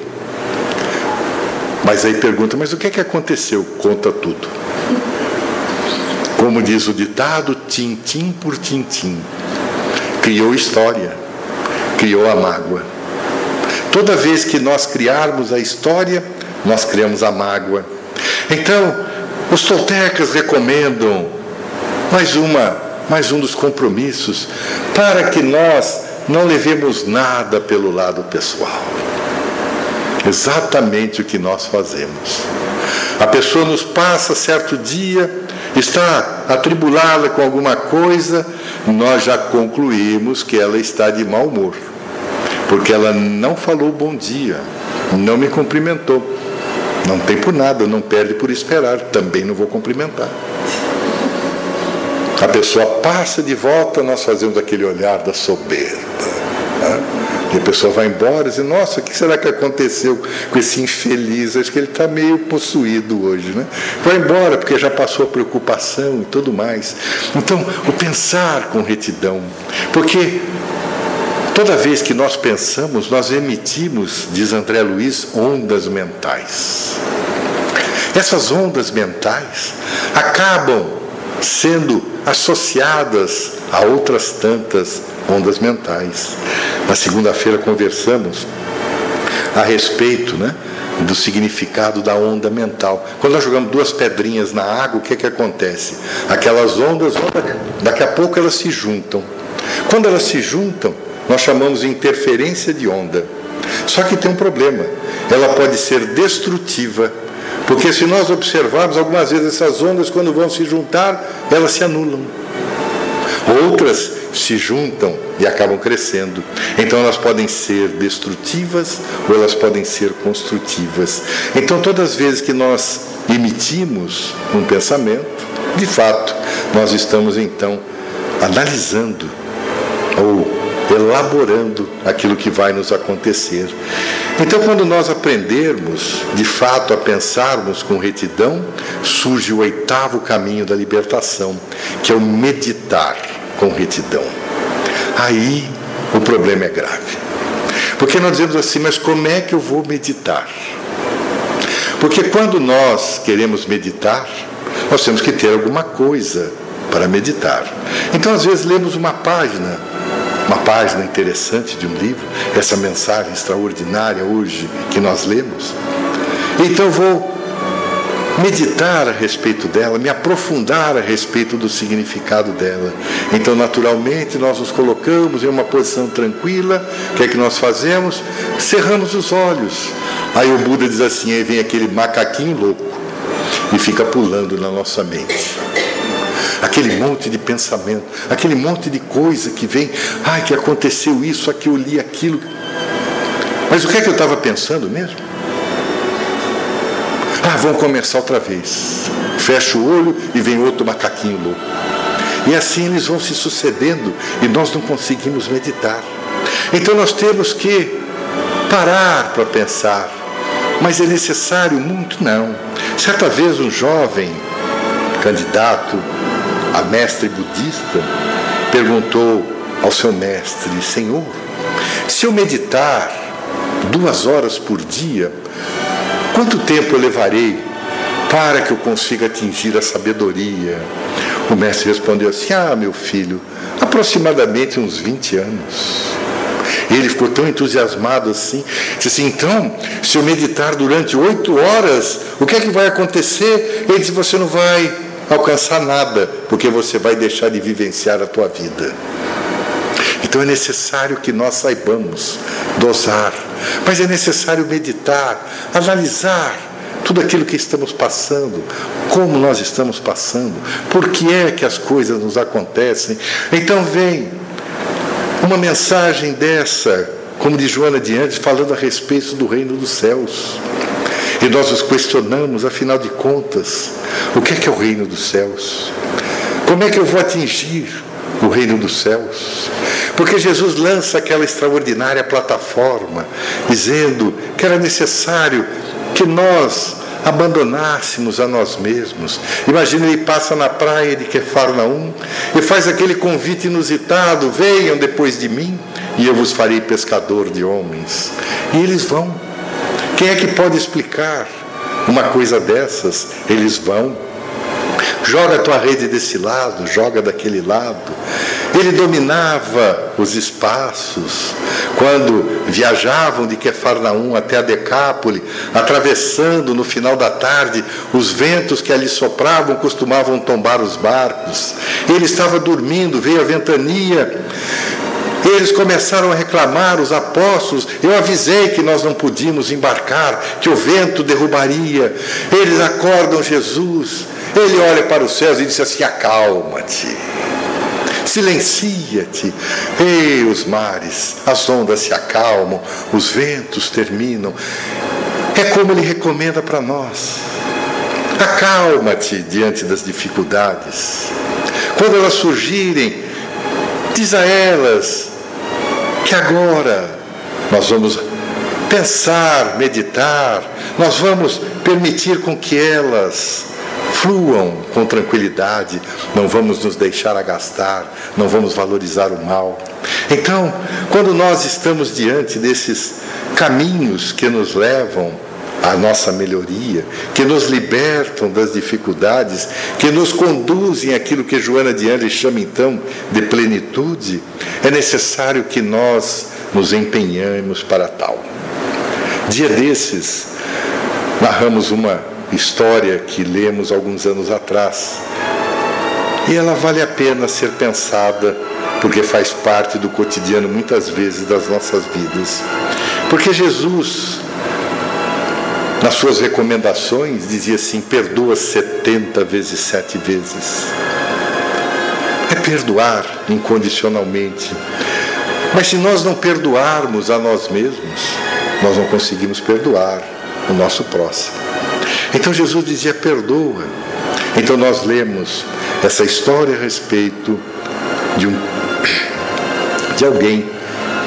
Mas aí pergunta: mas o que é que aconteceu? Conta tudo. Como diz o ditado, tintim por tintim. Criou história, criou a mágoa. Toda vez que nós criarmos a história, nós criamos a mágoa. Então, os toltecas recomendam mais uma mais um dos compromissos, para que nós não levemos nada pelo lado pessoal. Exatamente o que nós fazemos. A pessoa nos passa certo dia, está atribulada com alguma coisa, nós já concluímos que ela está de mau humor, porque ela não falou bom dia, não me cumprimentou. Não tem por nada, não perde por esperar, também não vou cumprimentar. A pessoa passa de volta, nós fazemos aquele olhar da soberba. Né? E a pessoa vai embora e diz, nossa, o que será que aconteceu com esse infeliz? Acho que ele está meio possuído hoje. Né? Vai embora, porque já passou a preocupação e tudo mais. Então, o pensar com retidão. Porque toda vez que nós pensamos, nós emitimos, diz André Luiz, ondas mentais. Essas ondas mentais acabam sendo associadas a outras tantas ondas mentais. Na segunda-feira conversamos a respeito né, do significado da onda mental. Quando nós jogamos duas pedrinhas na água, o que, é que acontece? Aquelas ondas, daqui a pouco elas se juntam. Quando elas se juntam, nós chamamos interferência de onda. Só que tem um problema. Ela pode ser destrutiva, porque se nós observarmos algumas vezes essas ondas, quando vão se juntar, elas se anulam. Outras se juntam e acabam crescendo. Então elas podem ser destrutivas ou elas podem ser construtivas. Então todas as vezes que nós emitimos um pensamento, de fato, nós estamos então analisando ou elaborando aquilo que vai nos acontecer. Então, quando nós aprendermos de fato a pensarmos com retidão, surge o oitavo caminho da libertação, que é o meditar com retidão. Aí o problema é grave. Porque nós dizemos assim, mas como é que eu vou meditar? Porque quando nós queremos meditar, nós temos que ter alguma coisa para meditar. Então, às vezes, lemos uma página, uma página interessante de um livro, essa mensagem extraordinária hoje que nós lemos. Então, vou meditar a respeito dela, me aprofundar a respeito do significado dela. Então, naturalmente, nós nos colocamos em uma posição tranquila. O que é que nós fazemos? Cerramos os olhos. Aí o Buda diz assim: aí vem aquele macaquinho louco e fica pulando na nossa mente. Aquele monte de pensamento, aquele monte de coisa que vem, ai, que aconteceu isso, aqui eu li aquilo. Mas o que é que eu estava pensando mesmo? Ah, vamos começar outra vez. Fecha o olho e vem outro macaquinho louco. E assim eles vão se sucedendo e nós não conseguimos meditar. Então nós temos que parar para pensar. Mas é necessário muito? Não. Certa vez um jovem candidato a mestre budista perguntou ao seu mestre: Senhor, se eu meditar duas horas por dia, Quanto tempo eu levarei para que eu consiga atingir a sabedoria? O mestre respondeu assim: Ah, meu filho, aproximadamente uns 20 anos. Ele ficou tão entusiasmado assim, disse assim: então, se eu meditar durante oito horas, o que é que vai acontecer? Ele disse: você não vai alcançar nada, porque você vai deixar de vivenciar a tua vida. Então é necessário que nós saibamos dosar, mas é necessário meditar, analisar tudo aquilo que estamos passando, como nós estamos passando, por que é que as coisas nos acontecem. Então vem uma mensagem dessa, como de Joana de Andes, falando a respeito do reino dos céus. E nós nos questionamos, afinal de contas, o que é que é o reino dos céus? Como é que eu vou atingir o reino dos céus? Porque Jesus lança aquela extraordinária plataforma, dizendo que era necessário que nós abandonássemos a nós mesmos. Imagina ele passa na praia de Quefarnaum e faz aquele convite inusitado: venham depois de mim e eu vos farei pescador de homens. E eles vão. Quem é que pode explicar uma coisa dessas? Eles vão. Joga a tua rede desse lado, joga daquele lado. Ele dominava os espaços. Quando viajavam de Quefarnaum até a Decápole, atravessando no final da tarde, os ventos que ali sopravam costumavam tombar os barcos. Ele estava dormindo, veio a ventania. Eles começaram a reclamar, os apóstolos. Eu avisei que nós não podíamos embarcar, que o vento derrubaria. Eles acordam Jesus. Ele olha para os céus e diz assim: Acalma-te, silencia-te. Ei, os mares, as ondas se acalmam, os ventos terminam. É como ele recomenda para nós. Acalma-te diante das dificuldades. Quando elas surgirem, diz a elas que agora nós vamos pensar, meditar, nós vamos permitir com que elas fluam com tranquilidade, não vamos nos deixar agastar, não vamos valorizar o mal. Então, quando nós estamos diante desses caminhos que nos levam à nossa melhoria, que nos libertam das dificuldades, que nos conduzem àquilo que Joana de Andes chama então de plenitude, é necessário que nós nos empenhemos para tal. Dia desses, narramos uma história que lemos alguns anos atrás. E ela vale a pena ser pensada porque faz parte do cotidiano muitas vezes das nossas vidas. Porque Jesus, nas suas recomendações, dizia assim: perdoa 70 vezes sete vezes. É perdoar incondicionalmente. Mas se nós não perdoarmos a nós mesmos, nós não conseguimos perdoar o nosso próximo. Então Jesus dizia: perdoa. Então nós lemos essa história a respeito de, um, de alguém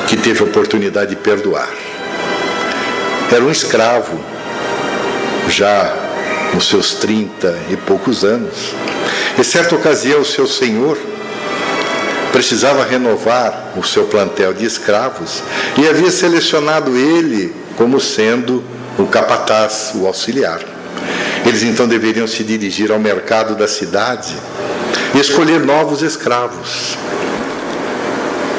que teve a oportunidade de perdoar. Era um escravo, já nos seus trinta e poucos anos. Em certa ocasião, o seu senhor precisava renovar o seu plantel de escravos e havia selecionado ele como sendo o capataz, o auxiliar. Eles então deveriam se dirigir ao mercado da cidade e escolher novos escravos.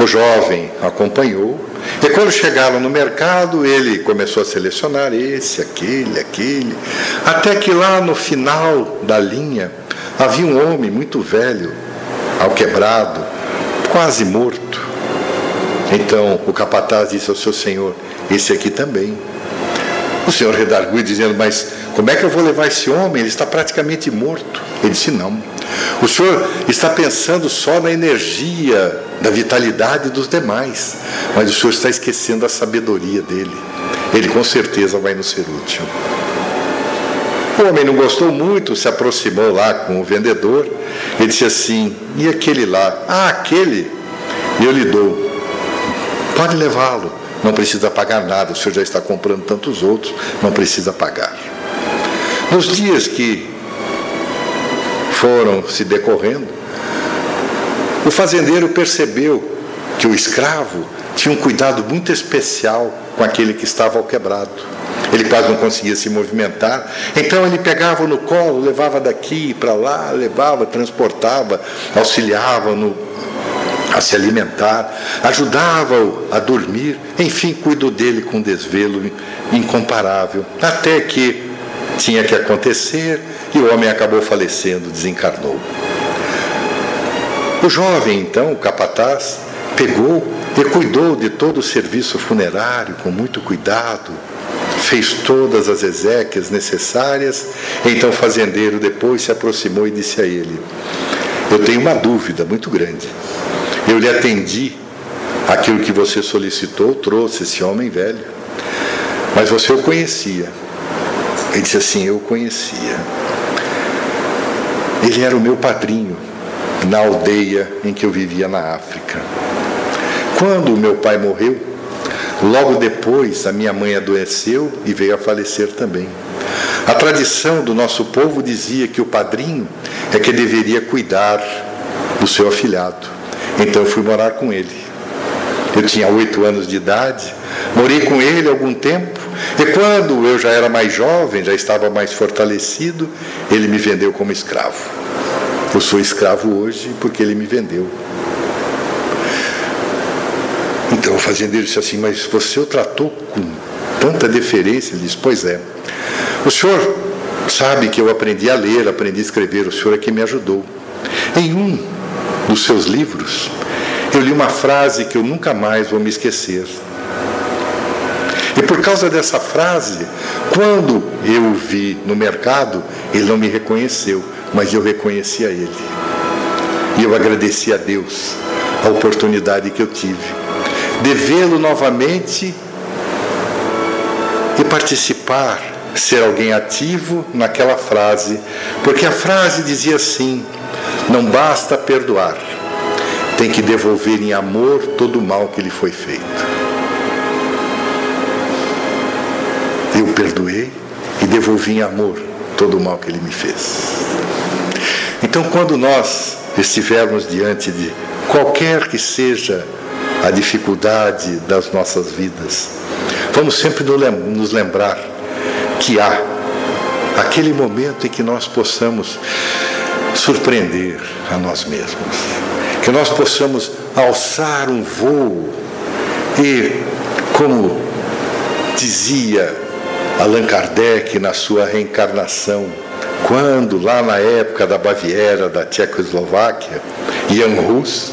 O jovem acompanhou, e quando chegaram no mercado, ele começou a selecionar esse, aquele, aquele, até que lá no final da linha havia um homem muito velho, alquebrado, quase morto. Então o capataz disse ao seu senhor: Esse aqui também. O senhor redarguiu dizendo: Mas como é que eu vou levar esse homem? Ele está praticamente morto. Ele disse: Não. O senhor está pensando só na energia, da vitalidade dos demais, mas o senhor está esquecendo a sabedoria dele. Ele com certeza vai nos ser útil. O homem não gostou muito, se aproximou lá com o vendedor. Ele disse assim: E aquele lá? Ah, aquele, eu lhe dou. Pode levá-lo, não precisa pagar nada. O senhor já está comprando tantos outros, não precisa pagar. Nos dias que foram se decorrendo, o fazendeiro percebeu que o escravo tinha um cuidado muito especial com aquele que estava ao quebrado. Ele quase não conseguia se movimentar. Então ele pegava no colo, levava daqui para lá, levava, transportava, auxiliava no, a se alimentar, ajudava-o a dormir, enfim, cuidou dele com desvelo incomparável. Até que tinha que acontecer e o homem acabou falecendo, desencarnou. O jovem, então, o capataz, pegou e cuidou de todo o serviço funerário com muito cuidado, fez todas as exéquias necessárias. Então o fazendeiro depois se aproximou e disse a ele: Eu tenho uma dúvida muito grande. Eu lhe atendi aquilo que você solicitou, trouxe esse homem velho, mas você o conhecia. Ele disse assim: Eu conhecia. Ele era o meu padrinho na aldeia em que eu vivia na África. Quando o meu pai morreu, logo depois a minha mãe adoeceu e veio a falecer também. A tradição do nosso povo dizia que o padrinho é que deveria cuidar do seu afilhado. Então eu fui morar com ele. Eu tinha oito anos de idade, morei com ele algum tempo e quando eu já era mais jovem, já estava mais fortalecido, ele me vendeu como escravo. Eu sou escravo hoje porque ele me vendeu. Então o fazendeiro disse assim: Mas você o tratou com tanta deferência? Ele disse: Pois é. O senhor sabe que eu aprendi a ler, aprendi a escrever, o senhor é que me ajudou. Em um dos seus livros, eu li uma frase que eu nunca mais vou me esquecer. E por causa dessa frase, quando eu o vi no mercado, ele não me reconheceu, mas eu reconheci a ele. E eu agradeci a Deus a oportunidade que eu tive de vê-lo novamente e participar, ser alguém ativo naquela frase, porque a frase dizia assim: não basta perdoar, tem que devolver em amor todo o mal que lhe foi feito. Eu perdoei e devolvi em amor todo o mal que ele me fez. Então, quando nós estivermos diante de qualquer que seja a dificuldade das nossas vidas, vamos sempre nos lembrar que há aquele momento em que nós possamos surpreender a nós mesmos, que nós possamos alçar um voo e, como dizia Allan Kardec, na sua reencarnação, quando, lá na época da Baviera, da Tchecoslováquia, Jan Hus,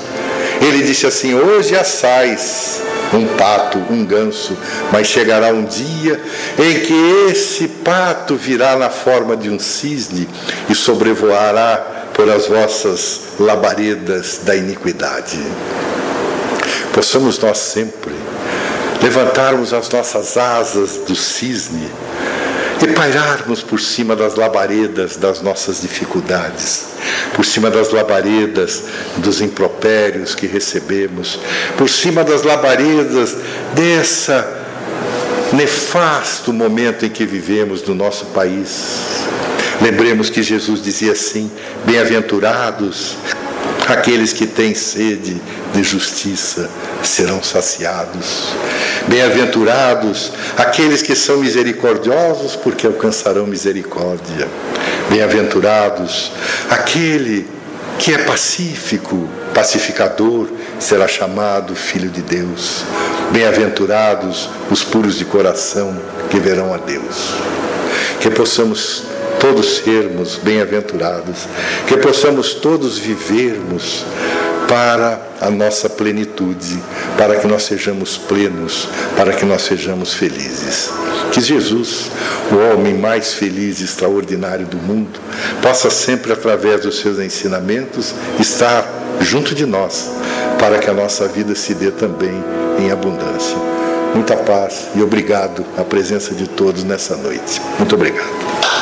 Ele disse assim: Hoje assais um pato, um ganso, mas chegará um dia em que esse pato virá na forma de um cisne e sobrevoará por as vossas labaredas da iniquidade. Possamos nós sempre levantarmos as nossas asas do cisne e pairarmos por cima das labaredas das nossas dificuldades, por cima das labaredas dos impropérios que recebemos, por cima das labaredas dessa nefasto momento em que vivemos no nosso país. Lembremos que Jesus dizia assim: Bem-aventurados aqueles que têm sede de justiça serão saciados. Bem-aventurados aqueles que são misericordiosos, porque alcançarão misericórdia. Bem-aventurados aquele que é pacífico, pacificador, será chamado filho de Deus. Bem-aventurados os puros de coração, que verão a Deus. Que possamos todos sermos bem-aventurados, que possamos todos vivermos para a nossa plenitude, para que nós sejamos plenos, para que nós sejamos felizes. Que Jesus, o homem mais feliz e extraordinário do mundo, possa sempre, através dos seus ensinamentos, estar junto de nós, para que a nossa vida se dê também em abundância. Muita paz e obrigado à presença de todos nessa noite. Muito obrigado.